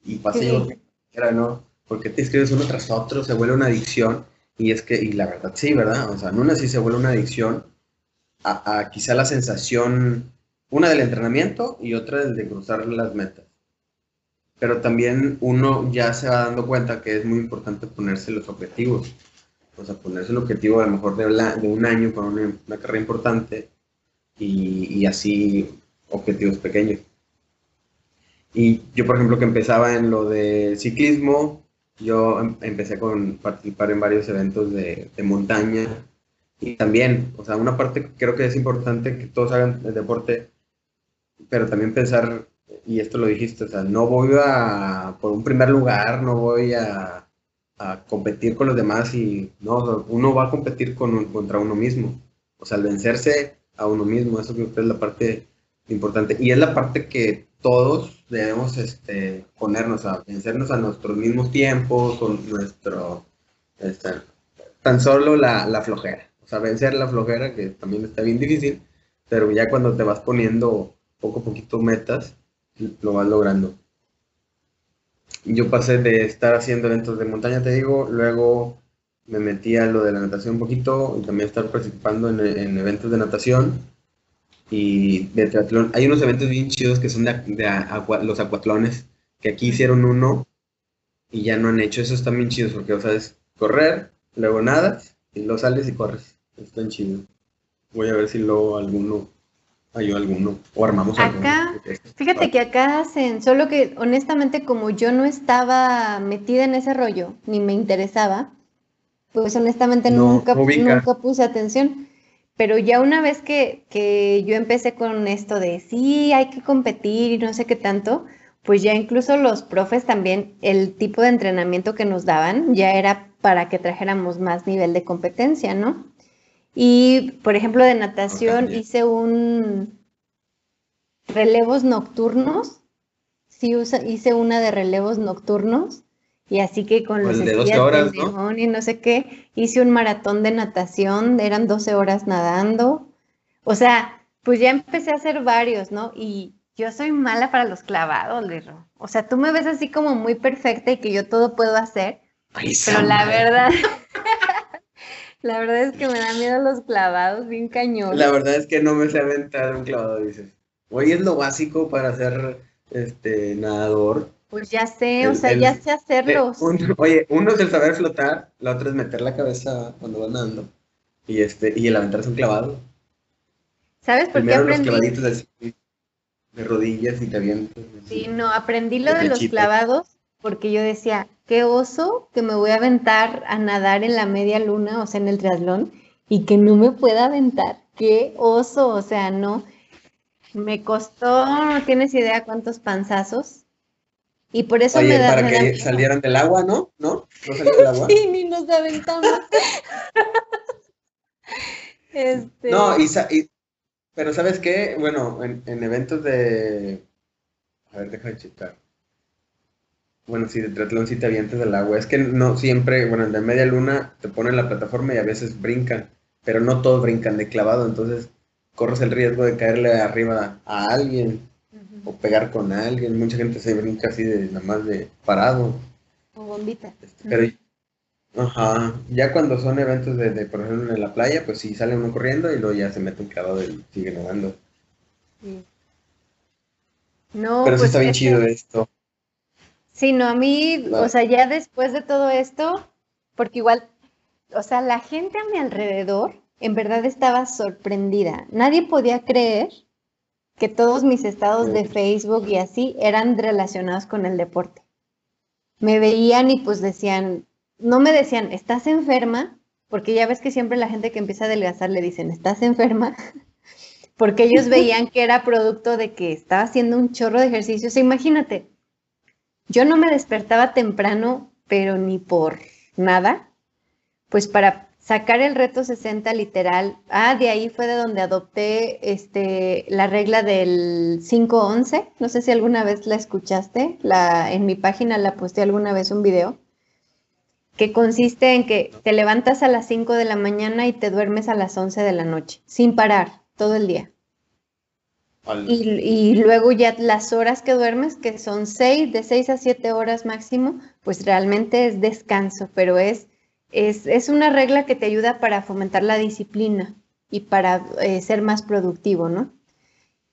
Y pasa yo, ¿no? ¿Por qué te inscribes uno tras otro? Se vuelve una adicción. Y es que, y la verdad, sí, ¿verdad? O sea, en una sí se vuelve una adicción a, a quizá la sensación, una del entrenamiento y otra del de cruzar las metas. Pero también uno ya se va dando cuenta que es muy importante ponerse los objetivos o sea, ponerse un objetivo a lo mejor de, un año con una, carrera importante y, y, así objetivos pequeños. Y yo, por ejemplo, que empezaba en lo de ciclismo, yo em- empecé con participar en varios eventos de, de montaña. Y también, o sea, una parte que creo que es importante que todos hagan el deporte, pero también pensar, y esto lo dijiste, o sea, no voy a por un primer lugar, no voy a, a competir con los demás y no, uno va a competir con, contra uno mismo. O sea, al vencerse a uno mismo, eso creo que es la parte importante. Y es la parte que todos debemos este, ponernos a vencernos a nuestros mismos tiempos, con nuestro, este, tan solo la, la flojera. O sea, vencer la flojera, que también está bien difícil, pero ya cuando te vas poniendo poco a poquito metas, lo vas logrando. Yo pasé de estar haciendo eventos de montaña, te digo, luego me metí a lo de la natación un poquito y también estar participando en, en eventos de natación y de triatlón. Hay unos eventos bien chidos que son los acuatlones, que aquí hicieron uno y ya no han hecho. Esos están bien chidos porque, o sea, correr, luego nadas y luego sales y corres. Están chidos. Voy a ver si luego alguno, hay alguno, o armamos alguno.
Acá,
este-
Fíjate que acá hacen, solo que honestamente como yo no estaba metida en ese rollo, ni me interesaba, pues honestamente
No,
nunca,
ubica.
nunca puse atención. Pero ya una vez que, que yo empecé con esto de sí, hay que competir y no sé qué tanto, pues ya incluso los profes también, el tipo de entrenamiento que nos daban ya era para que trajéramos más nivel de competencia, ¿no? Y, por ejemplo, de natación hice un relevos nocturnos. Sí, usa- hice una de relevos nocturnos. Y así que con
Pues
los
de 12
esquías de
horas,
y no sé qué, hice un maratón de natación, eran 12 horas nadando. O sea, pues ya empecé a hacer varios, ¿no? Y yo soy mala para los clavados, Lirro. O sea, tú me ves así como muy perfecta y que yo todo puedo hacer,
Ay,
pero la verdad, la verdad es que me da miedo los clavados, bien cañón.
La verdad es que no me sé aventar un clavado, dices. Oye, es lo básico para ser este nadador.
Pues ya sé, o sea,
el-
ya sé hacerlos.
Un- oye, uno es el saber flotar, la otra es meter la cabeza cuando vas nadando. Y este, y el aventarse un clavado.
¿Sabes por qué
Primero los
aprendí?
clavaditos así, de rodillas y te avientas.
Sí, no, aprendí lo
De
de los clavados porque yo decía, qué oso que me voy a aventar a nadar en la media luna, o sea, en el triatlón, y que no me pueda aventar. Qué oso, o sea, no. Me costó, no tienes idea cuántos panzazos. Y por eso
Oye,
me da,
para
me da
que
miedo.
salieran del agua, ¿no? ¿No? ¿No salían del agua?
Sí, ni nos aventamos. Este,
No, y, pero ¿sabes qué? Bueno, en, en eventos de... A ver, deja de checar. Bueno, sí, de triatlón sí te del agua. Es que no siempre, bueno, en la media luna te ponen la plataforma y a veces brincan, pero no todos brincan de clavado, entonces corres el riesgo de caerle arriba a alguien o pegar con alguien. Mucha gente se brinca así de nada más de parado.
o bombita.
Este, Pero, ajá, ya cuando son eventos de, de, por ejemplo, en la playa, pues sí sale uno corriendo y luego ya se mete un clavado y sigue nadando.
Sí. No,
Pero sí
pues
está bien chido esto.
Sí, no, a mí, o sea, ya después de todo esto, porque igual, o sea, la gente a mi alrededor en verdad estaba sorprendida. Nadie podía creer que todos mis estados de Facebook y así eran relacionados con el deporte. Me veían y pues decían, no me decían, ¿estás enferma? Porque ya ves que siempre la gente que empieza a adelgazar le dicen, ¿estás enferma? Porque ellos veían que era producto de que estaba haciendo un chorro de ejercicio. O sea, imagínate, yo no me despertaba temprano, pero ni por nada, pues para sacar el reto 60 literal. Ah, de ahí fue de donde adopté este, la regla del 5-11. No sé si alguna vez la escuchaste. La, en mi página la posté alguna vez un video que consiste en que te levantas a las 5 de la mañana y te duermes a las 11 de la noche, sin parar, todo el día. Y luego ya las horas que duermes, que son seis, de seis a siete horas máximo, pues realmente es descanso, pero es, es, es una regla que te ayuda para fomentar la disciplina y para eh, ser más productivo, ¿no?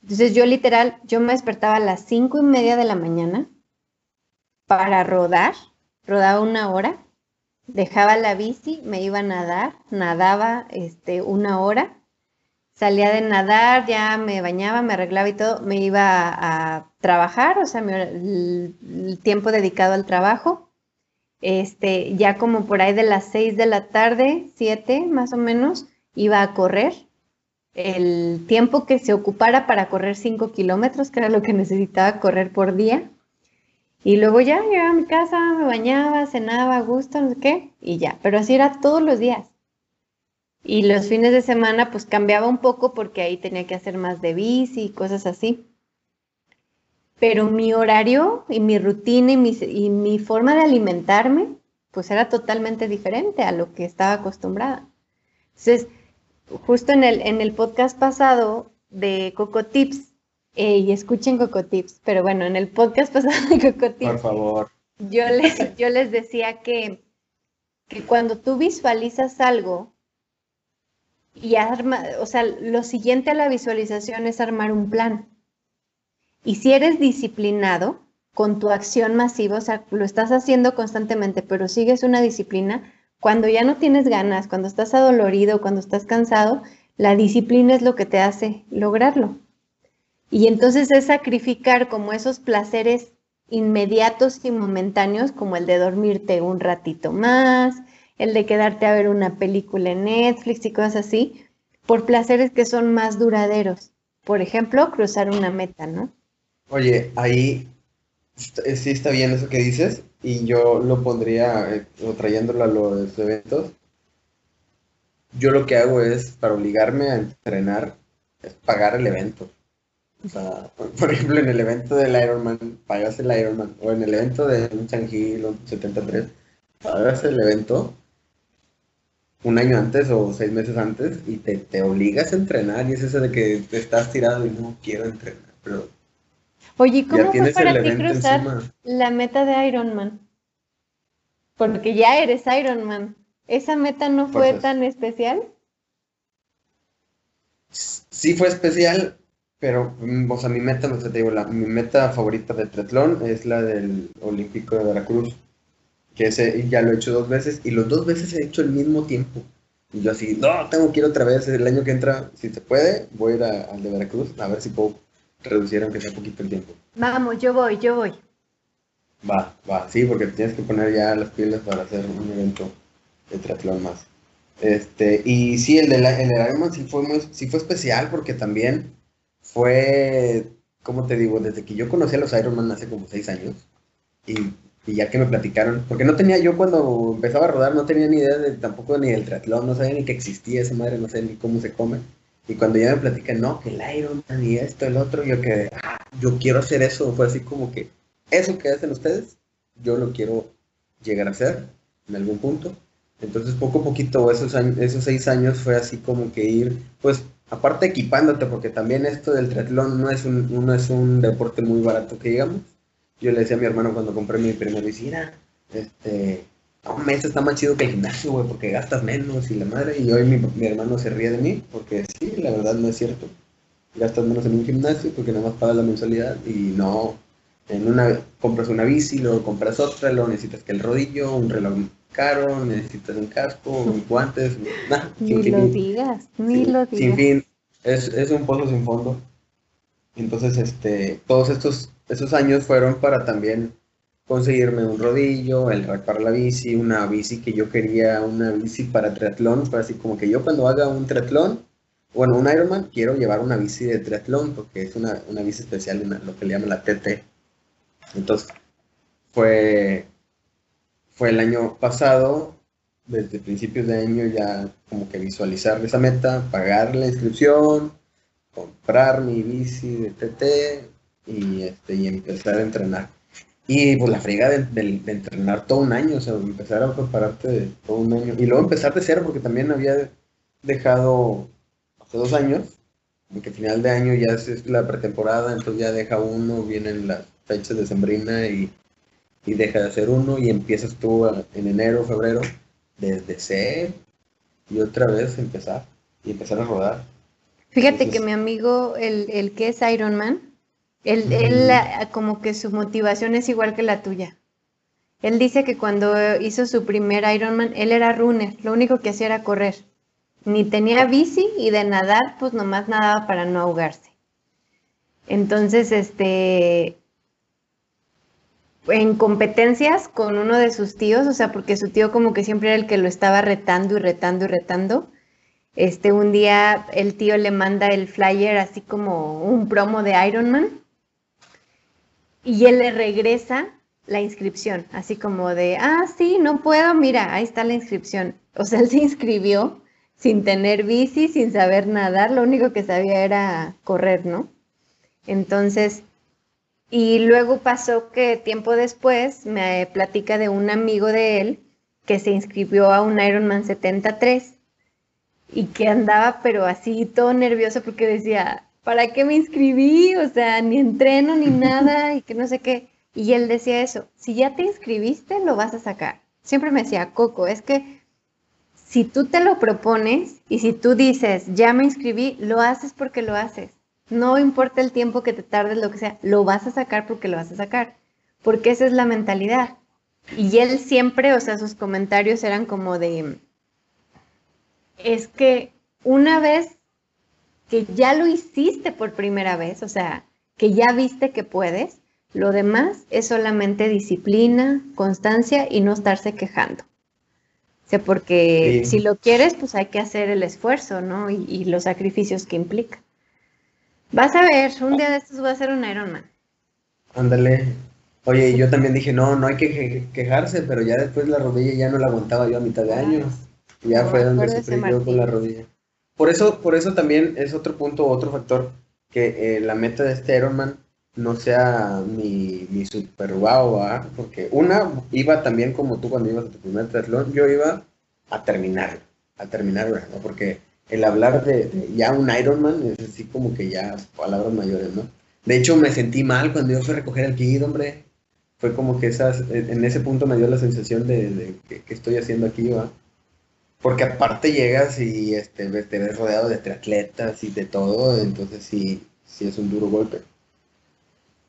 Entonces yo literal, yo me despertaba a las cinco y media de la mañana para rodar, rodaba una hora, dejaba la bici, me iba a nadar, nadaba este, una hora, salía de nadar, ya me bañaba, me arreglaba y todo, me iba a, trabajar, o sea, mi el tiempo dedicado al trabajo. Este, ya como por ahí de las 6 de la tarde, 7 más o menos, iba a correr. El tiempo que se ocupara para correr 5 kilómetros, que era lo que necesitaba correr por día. Y luego ya llegaba a mi casa, me bañaba, cenaba a gusto, no sé qué, y ya. Pero así era todos los días. Y los fines de semana pues cambiaba un poco porque ahí tenía que hacer más de bici y cosas así. Pero mi horario y mi rutina y mi, y mi forma de alimentarme pues era totalmente diferente a lo que estaba acostumbrada. Entonces, justo en el, en el podcast pasado de Coco Tips, eh, y escuchen Coco Tips, pero bueno, en el podcast pasado de Coco Tips,
Por favor.
yo les, yo les decía que, que cuando tú visualizas algo y arma, o sea, lo siguiente a la visualización es armar un plan. Y si eres disciplinado con tu acción masiva, o sea, lo estás haciendo constantemente, pero sigues una disciplina, cuando ya no tienes ganas, cuando estás adolorido, cuando estás cansado, la disciplina es lo que te hace lograrlo. Y entonces es sacrificar como esos placeres inmediatos y momentáneos, como el de dormirte un ratito más, el de quedarte a ver una película en Netflix y cosas así, por placeres que son más duraderos. Por ejemplo, cruzar una meta, ¿no?
Oye, ahí eh, sí está bien eso que dices y yo lo pondría, eh, o trayéndolo a los eventos, yo lo que hago es, para obligarme a entrenar, es pagar el evento. O sea, por ejemplo, en el evento del Ironman, pagas el Ironman, o en el evento de un Hill o 73, pagas el evento un año antes o seis meses antes y te, te obligas a entrenar y es eso de que te estás tirado y no quiero entrenar, pero
Oye, ¿cómo fue para ti cruzar
encima.
la meta de Ironman? Porque ya eres Ironman. ¿Esa meta no fue
Pues,
tan especial?
Sí fue especial, pero, mm, o sea, mi meta, no sé, te digo, la, mi meta favorita del triatlón es la del Olímpico de Veracruz, que ese ya lo he hecho dos veces, y los dos veces he hecho el mismo tiempo. Y yo así, no, tengo que ir otra vez, el año que entra, si se puede, voy a ir al de Veracruz, a ver si puedo reducir aunque sea poquito el tiempo.
Vamos, yo voy, yo voy.
Va, va, sí, porque tienes que poner ya las pilas para hacer un evento de triatlón más. Este, y sí, el de la, el de Ironman sí fue muy, sí fue especial porque también fue, ¿cómo te digo? Desde que yo conocí a los Ironman hace como seis años y, y ya que me platicaron, porque no tenía yo cuando empezaba a rodar, no tenía ni idea de tampoco ni del triatlón, no sabía ni que existía esa madre, no sé ni cómo se come. Y cuando ya me platican, no, que el Ironman y esto, el otro, yo que, ah, yo quiero hacer eso, fue así como que, eso que hacen ustedes, yo lo quiero llegar a hacer en algún punto. Entonces, poco a poquito, esos, esos seis años fue así como que ir, pues, aparte equipándote, porque también esto del triatlón no es un, no es un deporte muy barato que digamos. Yo le decía a mi hermano cuando compré mi primera bici, "Mira, este, un mes está más chido que el gimnasio, güey, porque gastas menos y la madre. Y hoy mi, mi hermano se ríe de mí, porque sí, la verdad no es cierto. Gastas menos en un gimnasio porque nada más pagas la mensualidad y no, en una compras una bici, luego compras otra, luego necesitas que el rodillo, un reloj caro, necesitas un casco, guantes, nada,
Ni
sin fin
lo
y-
digas, ni
sin-
lo
Sin
digas.
fin, es, es un pozo sin fondo. Entonces, este, todos estos, años fueron para también conseguirme un rodillo, el rack para la bici, una bici que yo quería, una bici para triatlón, fue así como que yo cuando haga un triatlón, bueno, un Ironman, quiero llevar una bici de triatlón, porque es una, una bici especial, una- lo que le llaman la TT. Entonces, fue, fue el año pasado, desde principios de año ya como que visualizar esa meta, pagar la inscripción, comprar mi bici de TT y, este, y empezar a entrenar. Y pues la friega de, entrenar todo un año, o sea, empezar a prepararte todo un año. Y luego empezar de cero, porque también había dejado hace dos años, porque final de año ya es, la pretemporada, entonces ya deja uno, vienen las fechas de sembrina y, y deja de hacer uno y empiezas tú en enero, febrero, desde cero y otra vez empezar y empezar a rodar.
Fíjate que mi amigo, el, el que es Ironman, él,
Ujú.
él ah, como que su motivación es igual que la tuya. Él dice que cuando hizo su primer Ironman, él era runner, lo único que hacía era correr. ni tenía bici y de nadar, pues nomás nadaba para no ahogarse. Entonces, este, en competencias con uno de sus tíos, o sea, porque su tío como que siempre era el que lo estaba retando y retando y retando. Este, un día el tío le manda el flyer así como un promo de Iron Man y él le regresa la inscripción, así como de, ah, sí, no puedo, mira, ahí está la inscripción. O sea, él se inscribió sin tener bici, sin saber nadar, lo único que sabía era correr, ¿no? Entonces, y luego pasó que tiempo después me platica de un amigo de él que se inscribió a un Ironman 73 y que andaba pero así todo nervioso porque decía, ¿para qué me inscribí? O sea, ni entreno ni nada y que no sé qué. Y él decía eso, si ya te inscribiste, lo vas a sacar. Siempre me decía, Coco, es que si tú te lo propones y si tú dices, ya me inscribí, lo haces porque lo haces. No importa el tiempo que te tardes, lo que sea, lo vas a sacar porque lo vas a sacar. Porque esa es la mentalidad. Y él siempre, o sea, sus comentarios eran como de, es que una vez que ya lo hiciste por primera vez, o sea, que ya viste que puedes, lo demás es solamente disciplina, constancia y no estarse quejando. O sea, porque
Sí.
si lo quieres, pues hay que hacer el esfuerzo, ¿no? Y, y los sacrificios que implica. Vas a ver, un día de estos voy a hacer un Ironman.
Ándale. Oye, y yo también dije, no, no hay que que- quejarse, pero ya después la rodilla ya no la aguantaba yo a mitad de año. Y ya fue donde sufrí yo con la rodilla. Por eso, por eso también es otro punto, otro factor, que eh, la meta de este Ironman no sea mi, mi super wow, ¿ah? porque una, iba también como tú cuando ibas a tu primer triatlón, yo iba a terminar, a terminar, ¿no? Porque el hablar de, de ya un Ironman es así como que ya palabras mayores, ¿no? De hecho, me sentí mal cuando yo fui a recoger el kit, hombre. Fue como que esas, en ese punto me dio la sensación de, de que, que estoy haciendo aquí, ¿va? Porque aparte llegas y este, te ves rodeado de triatletas y de todo, entonces sí, sí es un duro golpe.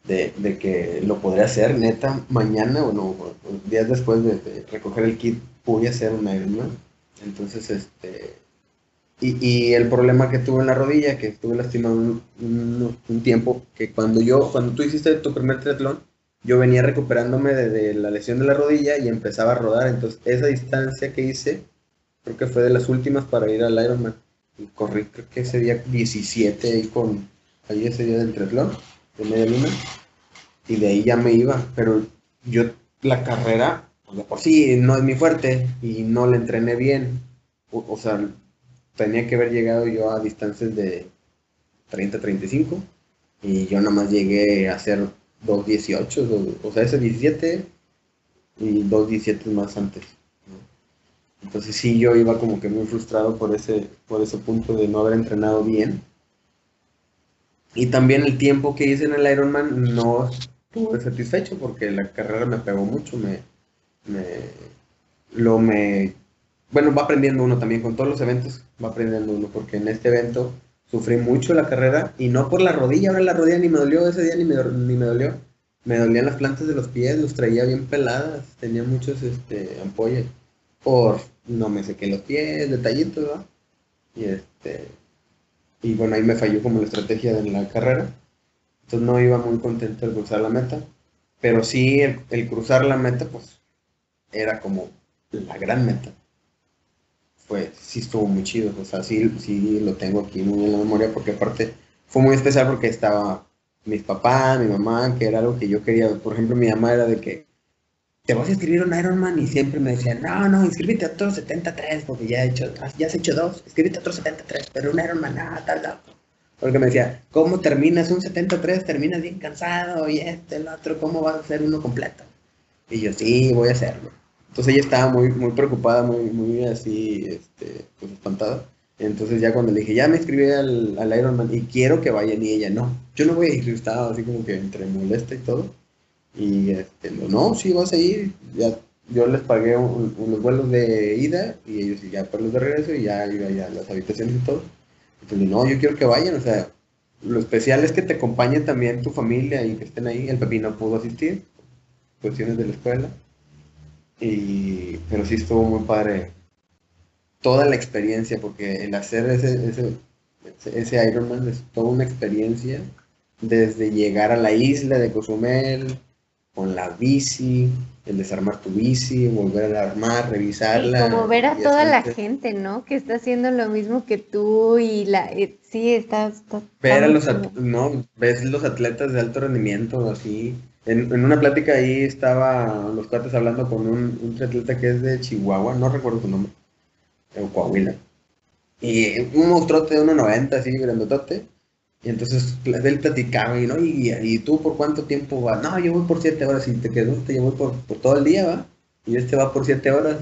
De, de que lo podré hacer, neta, mañana o no, días después de, de recoger el kit, pude hacer un Ironman. Entonces, este, y, y el problema que tuve en la rodilla, que estuve lastimado un, un- un tiempo, que cuando yo, cuando tú hiciste tu primer triatlón, yo venía recuperándome de, de la lesión de la rodilla y empezaba a rodar. Entonces, esa distancia que hice, creo que fue de las últimas para ir al Ironman. Y corrí, creo que ese día 17 ahí con, ahí ese día del triatlón, de media luna. Y de ahí ya me iba. Pero yo, la carrera, pues sí no es mi fuerte y no la entrené bien. O, sea, tenía que haber llegado yo a distancias de 30-35 y yo nada más llegué a hacer 2.18, o, o sea, ese 17 y 2.17 más antes. Entonces sí, yo iba como que muy frustrado por ese, por ese punto de no haber entrenado bien. Y también el tiempo que hice en el Ironman no estuve satisfecho porque la carrera me pegó mucho, me, me, lo me, bueno, va aprendiendo uno también con todos los eventos, va aprendiendo uno porque en este evento sufrí mucho la carrera y no por la rodilla, ahora la rodilla ni me dolió, ese día ni me, ni me dolió, me dolían las plantas de los pies, los traía bien peladas, tenía muchos este, ampollas por no me sequé los pies, detallitos, ¿verdad? Y este, y bueno, ahí me falló como la estrategia de la carrera. Entonces no iba muy contento de cruzar la meta. Pero sí, el, el cruzar la meta, pues, era como la gran meta. Fue, sí estuvo muy chido. O sea, sí, sí lo tengo aquí muy en la memoria porque aparte fue muy especial porque estaba mis papás, mi mamá, que era algo que yo quería. Por ejemplo, mi mamá era de que te vas a inscribir un Ironman y siempre me decían, no, no, inscríbete a otro 73 porque ya, he hecho, ya has hecho dos, inscríbete a otro 73, pero un Ironman, no, tal, tal. Porque me decía, ¿cómo terminas un 73? Terminas bien cansado y este, el otro, ¿cómo vas a hacer uno completo? Y yo, sí, voy a hacerlo. Entonces ella estaba muy, muy preocupada, muy, muy así, este, pues espantada. Entonces ya cuando le dije, ya me inscribí al, al Ironman y quiero que vayan y ella, no, yo no voy a ir, estaba así como que entre molesta y todo. Y este, no, sí vas a ir. Ya, yo les pagué un- unos vuelos de ida y ellos ya por los de regreso y ya iba ya las habitaciones y todo. Entonces, no, yo quiero que vayan, o sea, lo especial es que te acompañe también tu familia y que estén ahí. El Pepi no pudo asistir, cuestiones de la escuela. Y, pero sí estuvo muy padre toda la experiencia, porque el hacer ese, ese, ese Ironman es toda una experiencia, desde llegar a la isla de Cozumel, con la bici, el desarmar tu bici, volver a armar,
Y
revisarla.
como ver a toda la gente, ¿no? Que está haciendo lo mismo que tú y la... eh, sí, está...
Ver a los, no, ves los atletas de alto rendimiento, así. En, en una plática ahí estaba los cuates hablando con un, un atleta que es de Chihuahua, no recuerdo su nombre, o Coahuila. Y un monstruote de 1.90, así, grandotote. Y entonces él platicaba, y, ¿no? Y, y tú por cuánto tiempo vas? No, yo voy por 7 horas, y te quedó, te voy por, por todo el día, ¿va? Y este va por 7 horas.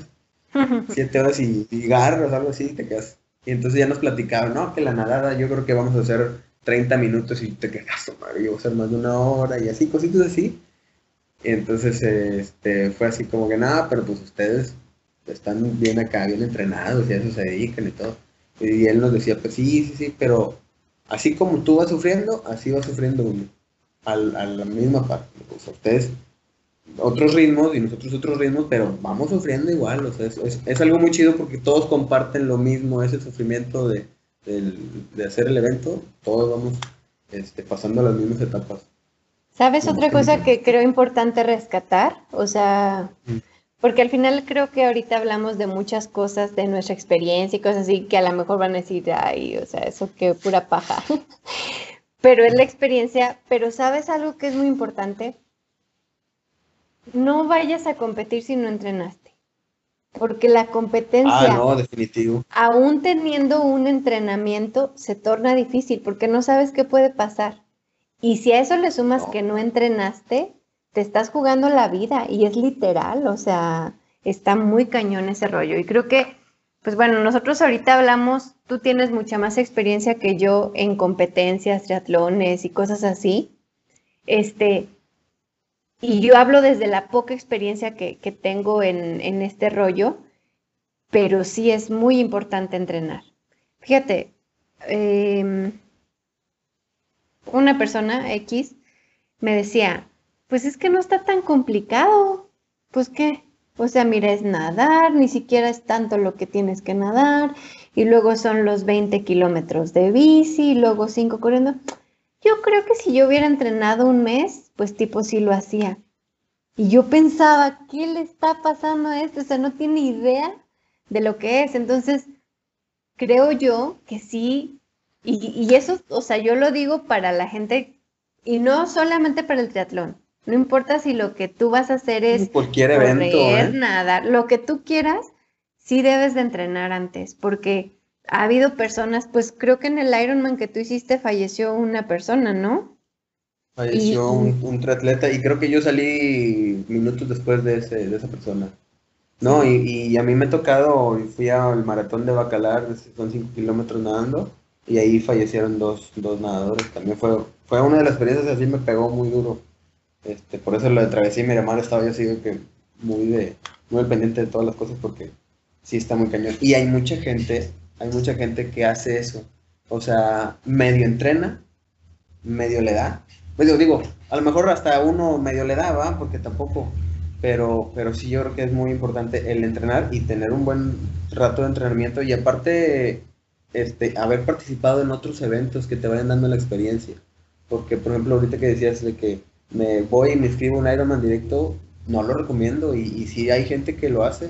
siete horas y, y garras, algo así, te quedas. Y entonces ya nos platicaban, no, que la nadada yo creo que vamos a hacer 30 minutos y te quedas, "Oh, madre, yo voy a hacer más de una hora y así, cositas así. Y entonces este, fue así como que nada, pero pues ustedes están bien acá, bien entrenados y a eso se dedican y todo. Y él nos decía, pues sí, sí, sí, pero así como tú vas sufriendo, así va sufriendo uno. Al- a la misma parte. O sea, ustedes otros ritmos y nosotros otros ritmos, pero vamos sufriendo igual, o sea, es, es- es algo muy chido porque todos comparten lo mismo, ese sufrimiento de, del- de hacer el evento, todos vamos este, pasando las mismas etapas.
¿Sabes otra cosa que creo importante rescatar? O sea,
Mm.
Porque al final creo que ahorita hablamos de muchas cosas de nuestra experiencia y cosas así que a lo mejor van a decir, ay, o sea, eso qué pura paja. Pero es la experiencia, pero ¿sabes algo que es muy importante? No vayas a competir si no entrenaste, porque la competencia...
Ah, no, definitivo.
aún teniendo un entrenamiento, se torna difícil porque no sabes qué puede pasar. Y si a eso le sumas
No.
que no entrenaste, te estás jugando la vida y es literal, o sea, está muy cañón ese rollo. Y creo que, pues bueno, nosotros ahorita hablamos, tú tienes mucha más experiencia que yo en competencias, triatlones y cosas así. Este, y yo hablo desde la poca experiencia que, tengo en, en este rollo pero sí es muy importante entrenar. Fíjate, em, una persona X me decía, pues es que no está tan complicado. Pues qué, o sea, mira, es nadar, ni siquiera es tanto lo que tienes que nadar, y luego son los 20 kilómetros de bici, y luego 5 corriendo. Yo creo que si yo hubiera entrenado un mes, pues tipo sí lo hacía. Y yo pensaba, ¿qué le está pasando a este? O sea, no tiene idea de lo que es. Entonces, creo yo que sí, y, y eso, o sea, yo lo digo para la gente, y no solamente para el triatlón. No importa si lo que tú vas a hacer es
Cualquier evento,
correr,
¿eh?
nadar, lo que tú quieras, sí debes de entrenar antes, porque ha habido personas, pues creo que en el Ironman que tú hiciste falleció una persona, ¿no?
Falleció
Y-
un, un triatleta y creo que yo salí minutos después de, ese, de esa persona. No, y, y a mí me ha tocado, y fui al maratón de Bacalar, son 5 kilómetros nadando, y ahí fallecieron dos, dos nadadores. También fue, fue una de las experiencias así, me pegó muy duro. Este, por eso lo de travesía y Miramar estaba yo así que muy de, muy pendiente de todas las cosas porque sí está muy cañón. Y hay mucha gente, hay mucha gente que hace eso. O sea, medio entrena, medio le da. Pues digo, a lo mejor hasta uno medio le da. Porque tampoco. Pero, pero sí yo creo que es muy importante el entrenar y tener un buen rato de entrenamiento y aparte este, haber participado en otros eventos que te vayan dando la experiencia. Porque, por ejemplo, ahorita que decías de que me voy y me inscribo en Ironman directo, no lo recomiendo. Y, y si hay gente que lo hace,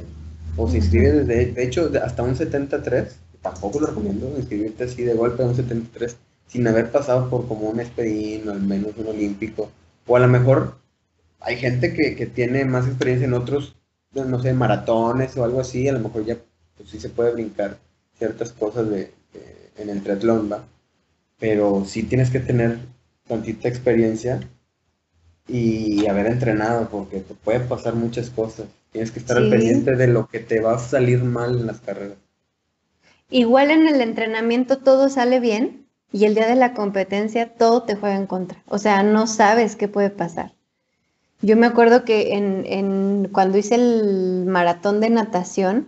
o se inscribe desde, de hecho, hasta un 73, tampoco lo recomiendo, inscribirte así de golpe a un 73, sin haber pasado por como un sprint o al menos un olímpico. O a lo mejor hay gente que, que tiene más experiencia en otros, no sé, maratones o algo así, a lo mejor ya pues, sí se puede brincar ciertas cosas de, de- en el triatlón, ¿va? Pero sí tienes que tener tantita experiencia y haber entrenado, porque te pueden pasar muchas cosas. Tienes que estar al pendiente de lo que te va a salir mal en las carreras.
Igual en el entrenamiento todo sale bien y el día de la competencia todo te juega en contra. O sea, no sabes qué puede pasar. Yo me acuerdo que en, en- cuando hice el maratón de natación,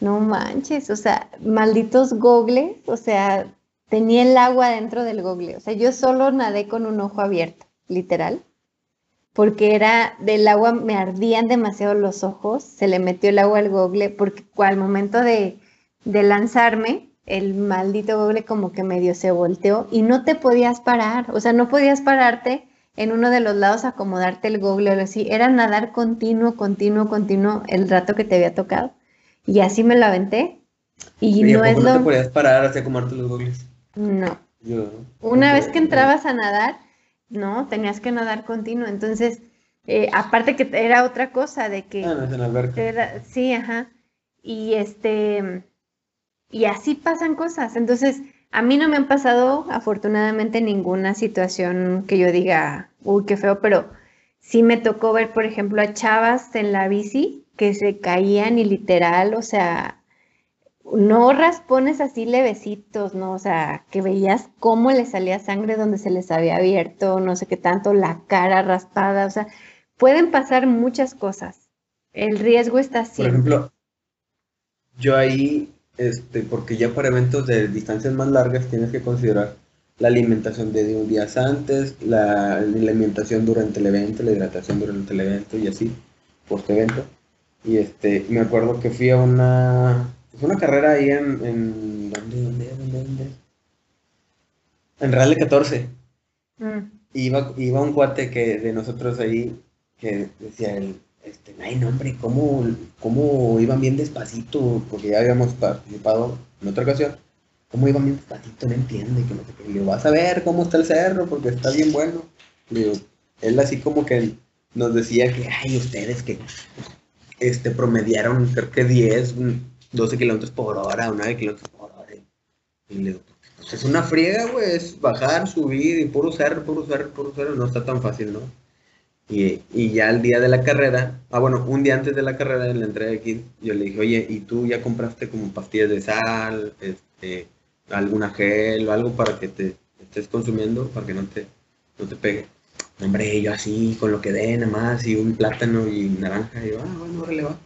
no manches, o sea, malditos gogles, o sea, tenía el agua dentro del gogle. O sea, yo solo nadé con un ojo abierto, literal, porque era del agua, me ardían demasiado los ojos, se le metió el agua al gogle, porque al momento de de lanzarme, el maldito google como que medio se volteó y no te podías parar, o sea, no podías pararte en uno de los lados, acomodarte el google o así, era nadar continuo, continuo, continuo el rato que te había tocado. Y así me lo aventé. Y
Oye, ¿a
no es
no
lo...
te podías parar hasta comerte los googles?
No.
Yo.
Una vez que entrabas a nadar, no, tenías que nadar continuo. Entonces, eh, aparte que era otra cosa de que...
Ah, no, es en la alberca.
Era- sí, ajá. Y este, y así pasan cosas. Entonces, a mí no me han pasado, afortunadamente, ninguna situación que yo diga, uy, qué feo, pero sí me tocó ver, por ejemplo, a chavas en la bici que se caían y literal, o sea, no raspones así levecitos, ¿no? O sea, que veías cómo le salía sangre donde se les había abierto, no sé qué tanto, la cara raspada, o sea, pueden pasar muchas cosas. El riesgo está
Por
siempre.
ejemplo, yo ahí, este, porque ya para eventos de distancias más largas tienes que considerar la alimentación de un días antes, la, la alimentación durante el evento, la hidratación durante el evento y así, post evento. Y este, me acuerdo que fui a una, fue una carrera ahí en, en ¿dónde, dónde, dónde, dónde? En Real de 14.
Mm,
Iba, iba un cuate que de nosotros ahí que decía él, este, ay no hombre, ¿cómo, cómo iban bien despacito? Porque ya habíamos participado en otra ocasión. ¿Cómo iban bien despacito? No entiende, que no sé qué. Le digo, vas a ver cómo está el cerro, porque está bien bueno. Le digo, él así como que nos decía que, ay, ustedes que este, promediaron creo que 10, 12 kilómetros por hora, o 9 kilómetros por hora. Y le digo, pues es una friega, güey, es bajar, subir y puro cerro, puro cerro, puro cerro, no está tan fácil, ¿no? Y, y ya el día de la carrera, ah, bueno, un día antes de la carrera, en la entrega de kit, yo le dije, oye, ¿y tú ya compraste como pastillas de sal, este, alguna gel o algo para que te estés consumiendo, para que no te, no te pegue? Hombre, yo así, con lo que dé, nada más, y un plátano y naranja, yo, ah, bueno, órale, va.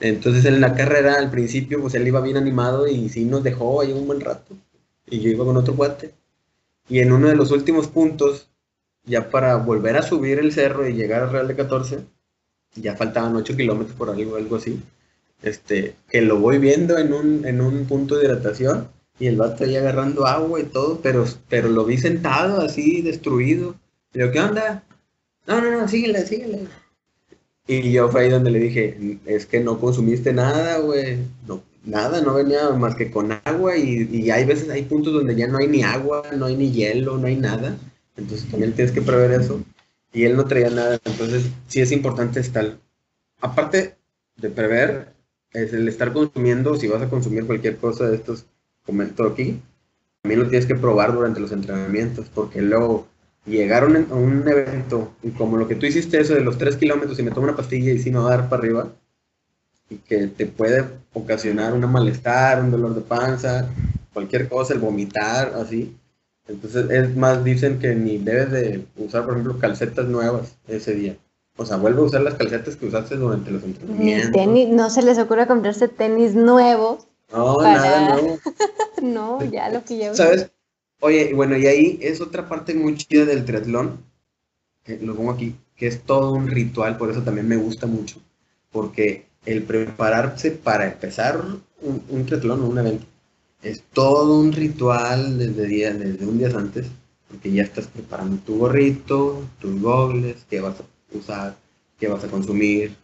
Entonces en la carrera, al principio, pues él iba bien animado y sí nos dejó ahí un buen rato. Y yo iba con otro cuate. Y en uno de los últimos puntos, ya para volver a subir el cerro y llegar al Real de 14, ya faltaban 8 kilómetros por algo, algo así. Este, que lo voy viendo en un, en un punto de hidratación y el vato ahí agarrando agua y todo, pero, pero lo vi sentado así, destruido. Y yo, ¿qué onda? No, no, no, síguele, síguele. Y yo fue ahí donde le dije, es que no consumiste nada, güey. No, nada, no venía más que con agua y, hay veces, hay puntos donde ya no hay ni agua, no hay ni hielo, no hay nada. Entonces también tienes que prever eso. Y él no traía nada, entonces sí es importante estar, aparte de prever, es el estar consumiendo, si vas a consumir cualquier cosa de estos, comento aquí, también lo tienes que probar durante los entrenamientos, porque luego llegar a un, evento y como lo que tú hiciste eso de los 3 kilómetros y me tomo una pastilla y si a dar para arriba, y que te puede ocasionar un malestar, un dolor de panza, cualquier cosa, el vomitar, así. Entonces, es más, dicen que ni debes de usar, por ejemplo, calcetas nuevas ese día. O sea, vuelve a usar las calcetas que usaste durante los entrenamientos.
tenis, no se les ocurre comprarse tenis nuevos.
No,
para-
nada nuevo.
No, ya lo que ya
¿Sabes? Oye, bueno, y ahí es otra parte muy chida del triatlón, que lo pongo aquí, que es todo un ritual, por eso también me gusta mucho, porque el prepararse para empezar un, un triatlón o un evento es todo un ritual desde, desde un día antes, porque ya estás preparando tu gorrito, tus gogles, qué vas a usar, qué vas a consumir.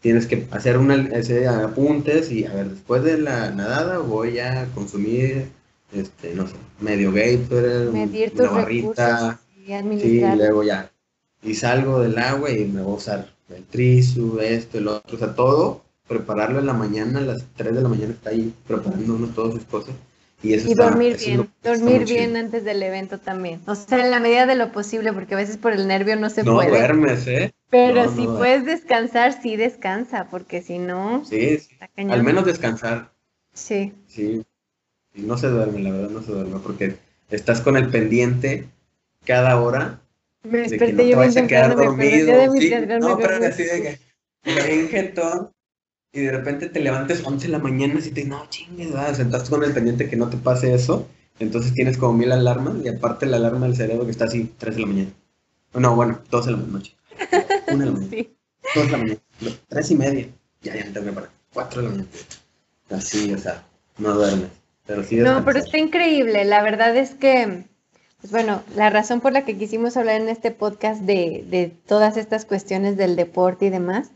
Tienes que hacer una, apuntes y a ver, después de la nadada voy a consumir, este, no sé, medio Gatorade,
medir
una barrita,
y
Sí, luego ya. Y salgo del agua y me voy a usar el trisu, esto, el otro, o sea, todo, prepararlo en la mañana, a las 3 de la mañana está ahí preparando uno todas sus cosas. Y, eso
Y
está-
dormir
eso
bien, dormir
chido.
bien antes del evento también. O sea, en la medida de lo posible, porque a veces por el nervio no se
No
puede.
duermes, ¿eh?
Pero
no,
si
no
puedes descansar, sí descansa, porque si no,
Sí, sí.
está cañón.
Al menos descansar,
Sí.
sí. Y no se duerme, la verdad, no se duerme, porque estás con el pendiente cada hora
Me
de que
desperté
no te
yo bien
vayas a quedar
temprano, me acordé
dormido.
de mi
sí. No, pero así de que bien jetón, y de repente te levantes 11 de la mañana y te no chingues, va, sentaste con el pendiente que no te pase eso, entonces tienes como mil alarmas y aparte la alarma del cerebro que está así 3 de la mañana. No, bueno, 2 de la noche. 1 de la mañana,
Sí.
2 de la mañana, 3 y media, ya, ya me tengo que parar, 4 de la mañana. Así, o sea, no duermes. Pero sí
No, pero está increíble. La verdad es que, pues bueno, la razón por la que quisimos hablar en este podcast de, de todas estas cuestiones del deporte y demás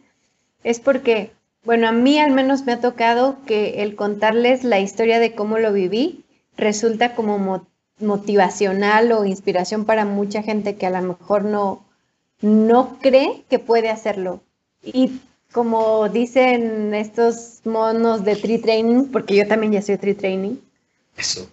es porque, bueno, a mí al menos me ha tocado que el contarles la historia de cómo lo viví resulta como mo- motivacional o inspiración para mucha gente que a lo mejor no, no cree que puede hacerlo. Y como dicen estos monos de tree training, porque yo también ya soy tree training,
Eso.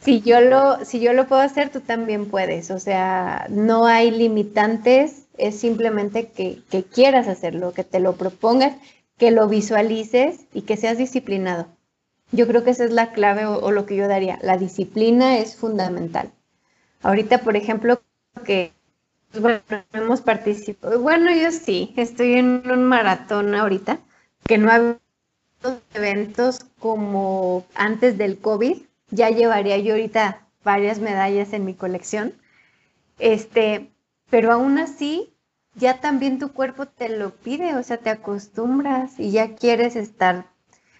si yo lo, si yo lo puedo hacer, tú también puedes. O sea, no hay limitantes, es simplemente que, que quieras hacerlo, que te lo propongas, que lo visualices y que seas disciplinado. Yo creo que esa es la clave o, o lo que yo daría. La disciplina es fundamental. Ahorita, por ejemplo, que bueno, hemos participado, bueno, yo sí, estoy en un maratón ahorita, que no ha habido eventos como antes del COVID, ya llevaría yo ahorita varias medallas en mi colección. Este, pero aún así, ya también tu cuerpo te lo pide, o sea, te acostumbras y ya quieres estar,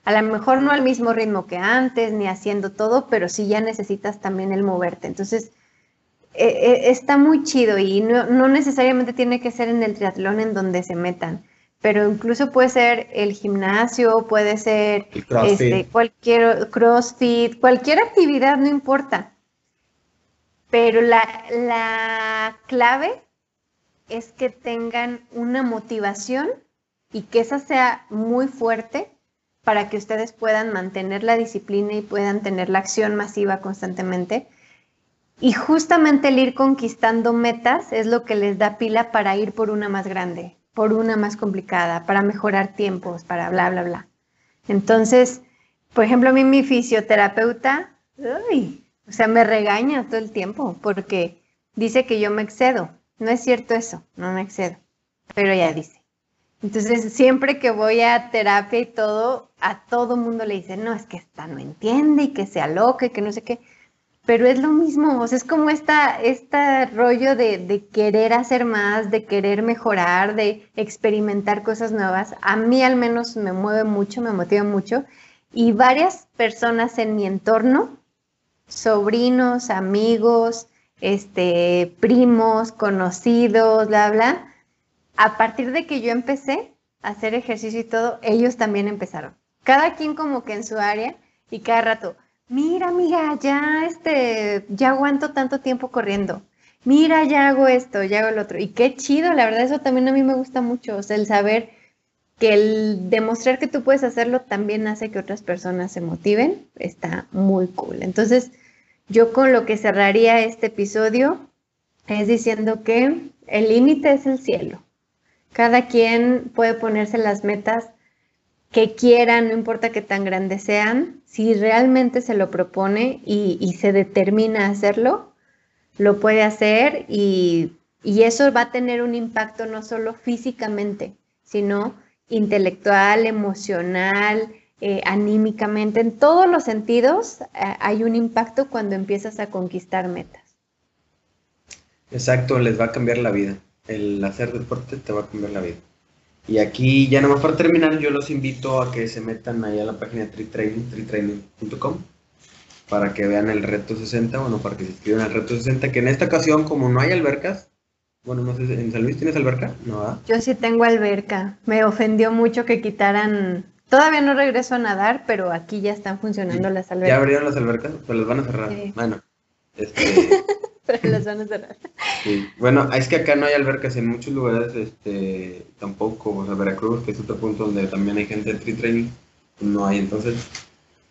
a lo mejor no al mismo ritmo que antes, ni haciendo todo, pero sí ya necesitas también el moverte. Entonces, eh, está muy chido y no, no necesariamente tiene que ser en el triatlón en donde se metan, pero incluso puede ser el gimnasio, puede ser este, cualquier CrossFit, cualquier actividad, no importa. Pero la, la clave es que tengan una motivación y que esa sea muy fuerte para que ustedes puedan mantener la disciplina y puedan tener la acción masiva constantemente. Y justamente el ir conquistando metas es lo que les da pila para ir por una más grande, por una más complicada, para mejorar tiempos, para bla, bla, bla. Entonces, por ejemplo, a mí mi fisioterapeuta, uy, o sea, me regaña todo el tiempo porque dice que yo me excedo. No es cierto eso, no me excedo, pero ella dice. Entonces, siempre que voy a terapia y todo, a todo mundo le dice, no, es que esta no entiende y que sea loca y que no sé qué. Pero es lo mismo, o sea, es como este rollo de, de querer hacer más, de querer mejorar, de experimentar cosas nuevas. A mí al menos me mueve mucho, me motiva mucho. Y varias personas en mi entorno, sobrinos, amigos, este, primos, conocidos, bla, bla, a partir de que yo empecé a hacer ejercicio y todo, ellos también empezaron. Cada quien como que en su área y cada rato, mira amiga, ya este, ya aguanto tanto tiempo corriendo. Mira, ya hago esto, ya hago el otro. Y qué chido, la verdad eso también a mí me gusta mucho, o sea, el saber que el demostrar que tú puedes hacerlo también hace que otras personas se motiven, está muy cool. Entonces, yo con lo que cerraría este episodio es diciendo que el límite es el cielo. Cada quien puede ponerse las metas que quieran, no importa qué tan grandes sean, si realmente se lo propone y, se determina a hacerlo, lo puede hacer y, y eso va a tener un impacto no solo físicamente, sino intelectual, emocional, eh, anímicamente, en todos los sentidos eh, hay un impacto cuando empiezas a conquistar metas.
Exacto, les va a cambiar la vida. El hacer deporte te va a cambiar la vida. Y aquí, ya nomás para terminar, yo los invito a que se metan ahí a la página de Tritraining, tritraining.com, para que vean el reto 60, bueno, para que se inscriban al reto 60, que en esta ocasión, como no hay albercas, bueno, no sé, ¿en San Luis tienes alberca? No, ¿verdad?
Yo sí tengo alberca. Me ofendió mucho que quitaran. Todavía no regreso a nadar, pero aquí ya están funcionando las
¿Ya
albercas.
abrieron las albercas? Pues las van a cerrar.
Sí.
Bueno, este...
Pero las van a cerrar.
Sí. Bueno, es que acá no hay albercas en muchos lugares, este, tampoco, o sea, Veracruz, que es otro punto donde también hay gente de tree training, no hay, entonces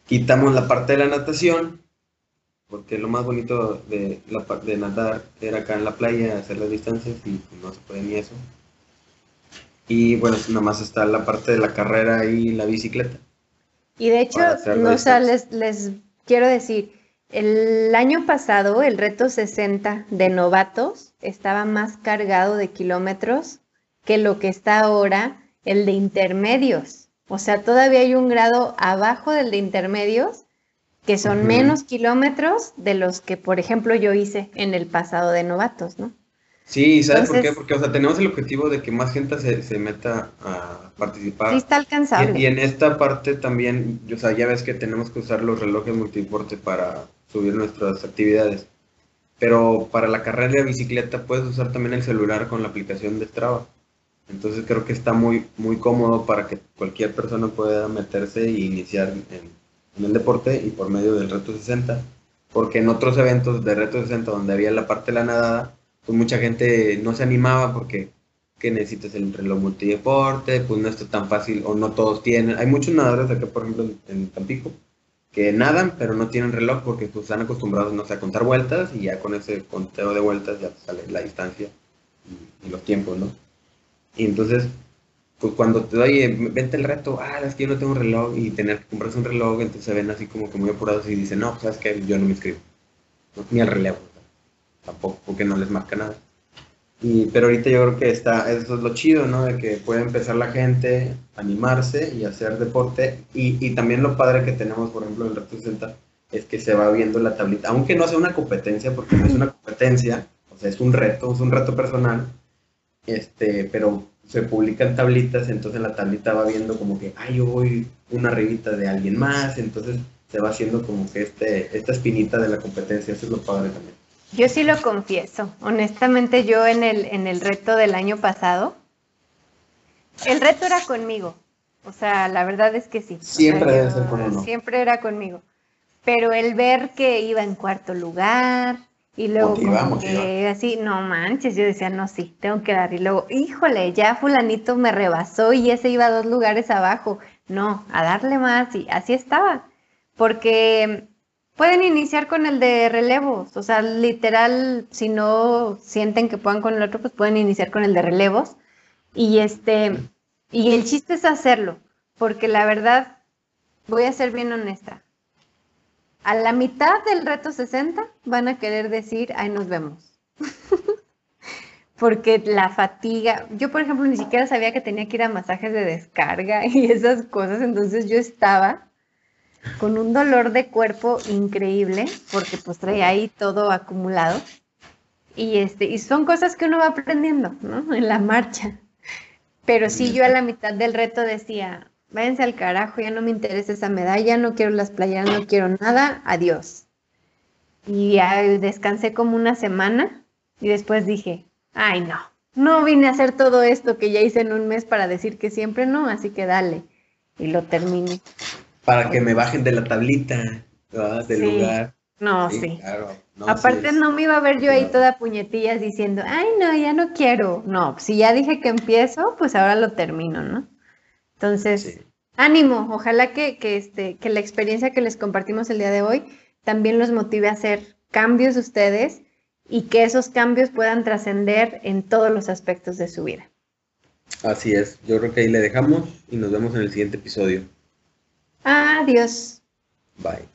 quitamos la parte de la natación, porque lo más bonito de, la, de nadar era acá en la playa, hacer las distancias y no se puede ni eso. Y bueno, nomás está la parte de la carrera y la bicicleta.
Y de hecho, no, o sea, les quiero decir, el año pasado el reto 60 de novatos estaba más cargado de kilómetros que lo que está ahora el de intermedios. O sea, todavía hay un grado abajo del de intermedios, que son menos kilómetros de los que, por ejemplo, yo hice en el pasado de novatos, ¿no?
Sí, ¿sabes por qué?
Entonces-
Porque, o sea, tenemos el objetivo de que más gente se, se meta a participar.
Sí está
Y,
alcanzable.
y en esta parte también, o sea, ya ves que tenemos que usar los relojes multiporte para subir nuestras actividades. Pero para la carrera de bicicleta puedes usar también el celular con la aplicación de Strava. Entonces creo que está muy, muy cómodo para que cualquier persona pueda meterse e iniciar en, en el deporte y por medio del Reto 60. Porque en otros eventos de Reto 60 donde había la parte de la nadada, pues mucha gente no se animaba porque que necesitas el reloj multideporte, pues no está tan fácil o no todos tienen. Hay muchos nadadores acá, por ejemplo, en, Tampico, que nadan pero no tienen reloj porque pues están acostumbrados, no a contar vueltas y ya con ese conteo de vueltas ya sale la distancia y, los tiempos, ¿no? Y entonces, pues cuando te doy, vente el reto, ah, es que yo no tengo un reloj y tener que comprarse un reloj, entonces se ven así como que muy apurados y dicen, no, pues sabes que yo no me inscribo, No, ni al relevo, tampoco, porque no les marca nada. Y, pero ahorita yo creo que está, eso es lo chido, ¿no? De que puede empezar la gente animarse y hacer deporte. Y, y también lo padre que tenemos, por ejemplo, en el Reto 60, es que se va viendo la tablita, aunque no sea una competencia, porque no es una competencia, o sea, es un reto, es un reto personal, este, pero se publican tablitas, entonces en la tablita va viendo como que, ay, yo voy una arribita de alguien más, entonces se va haciendo como que este, esta espinita de la competencia, eso es lo padre también.
Yo sí lo confieso. Honestamente, yo en el, en el reto del año pasado, el reto era conmigo. O sea, la verdad es que sí. O sea,
Siempre debe
yo-
ser con uno.
Siempre era conmigo. Pero el ver que iba en cuarto lugar y luego
Motiva,
como
motiva.
que así, no manches, yo decía, no, sí, tengo que dar. Y luego, híjole, ya fulanito me rebasó y ese iba dos lugares abajo. No, a darle más y así estaba. Porque pueden iniciar con el de relevos, o sea, literal, si no sienten que puedan con el otro, pues pueden iniciar con el de relevos. Y este, y el chiste es hacerlo, porque la verdad, voy a ser bien honesta. A la mitad del reto 60 van a querer decir, ahí nos vemos. Porque la fatiga, yo por ejemplo ni siquiera sabía que tenía que ir a masajes de descarga y esas cosas, entonces yo estaba con un dolor de cuerpo increíble, porque pues traía ahí todo acumulado. Y, este, y son cosas que uno va aprendiendo, ¿no? En la marcha. Pero sí, yo a la mitad del reto decía, váyanse al carajo, ya no me interesa esa medalla, no quiero las playeras, no quiero nada, adiós. Y ya descansé como una semana y después dije, ay no, no vine a hacer todo esto que ya hice en un mes para decir que siempre no, así que dale. Y lo terminé.
Para que me bajen de la tablita, ¿verdad? Del
Sí.
lugar.
No, sí.
claro. No,
Aparte
sí,
no me iba a ver yo ahí toda puñetillas diciendo, ay no, ya no quiero. No, si ya dije que empiezo, pues ahora lo termino, ¿no? Entonces,
sí.
ánimo, ojalá que, que, este, que la experiencia que les compartimos el día de hoy también los motive a hacer cambios ustedes y que esos cambios puedan trascender en todos los aspectos de su vida.
Así es. Yo creo que ahí le dejamos y nos vemos en el siguiente episodio.
Adiós.
Bye.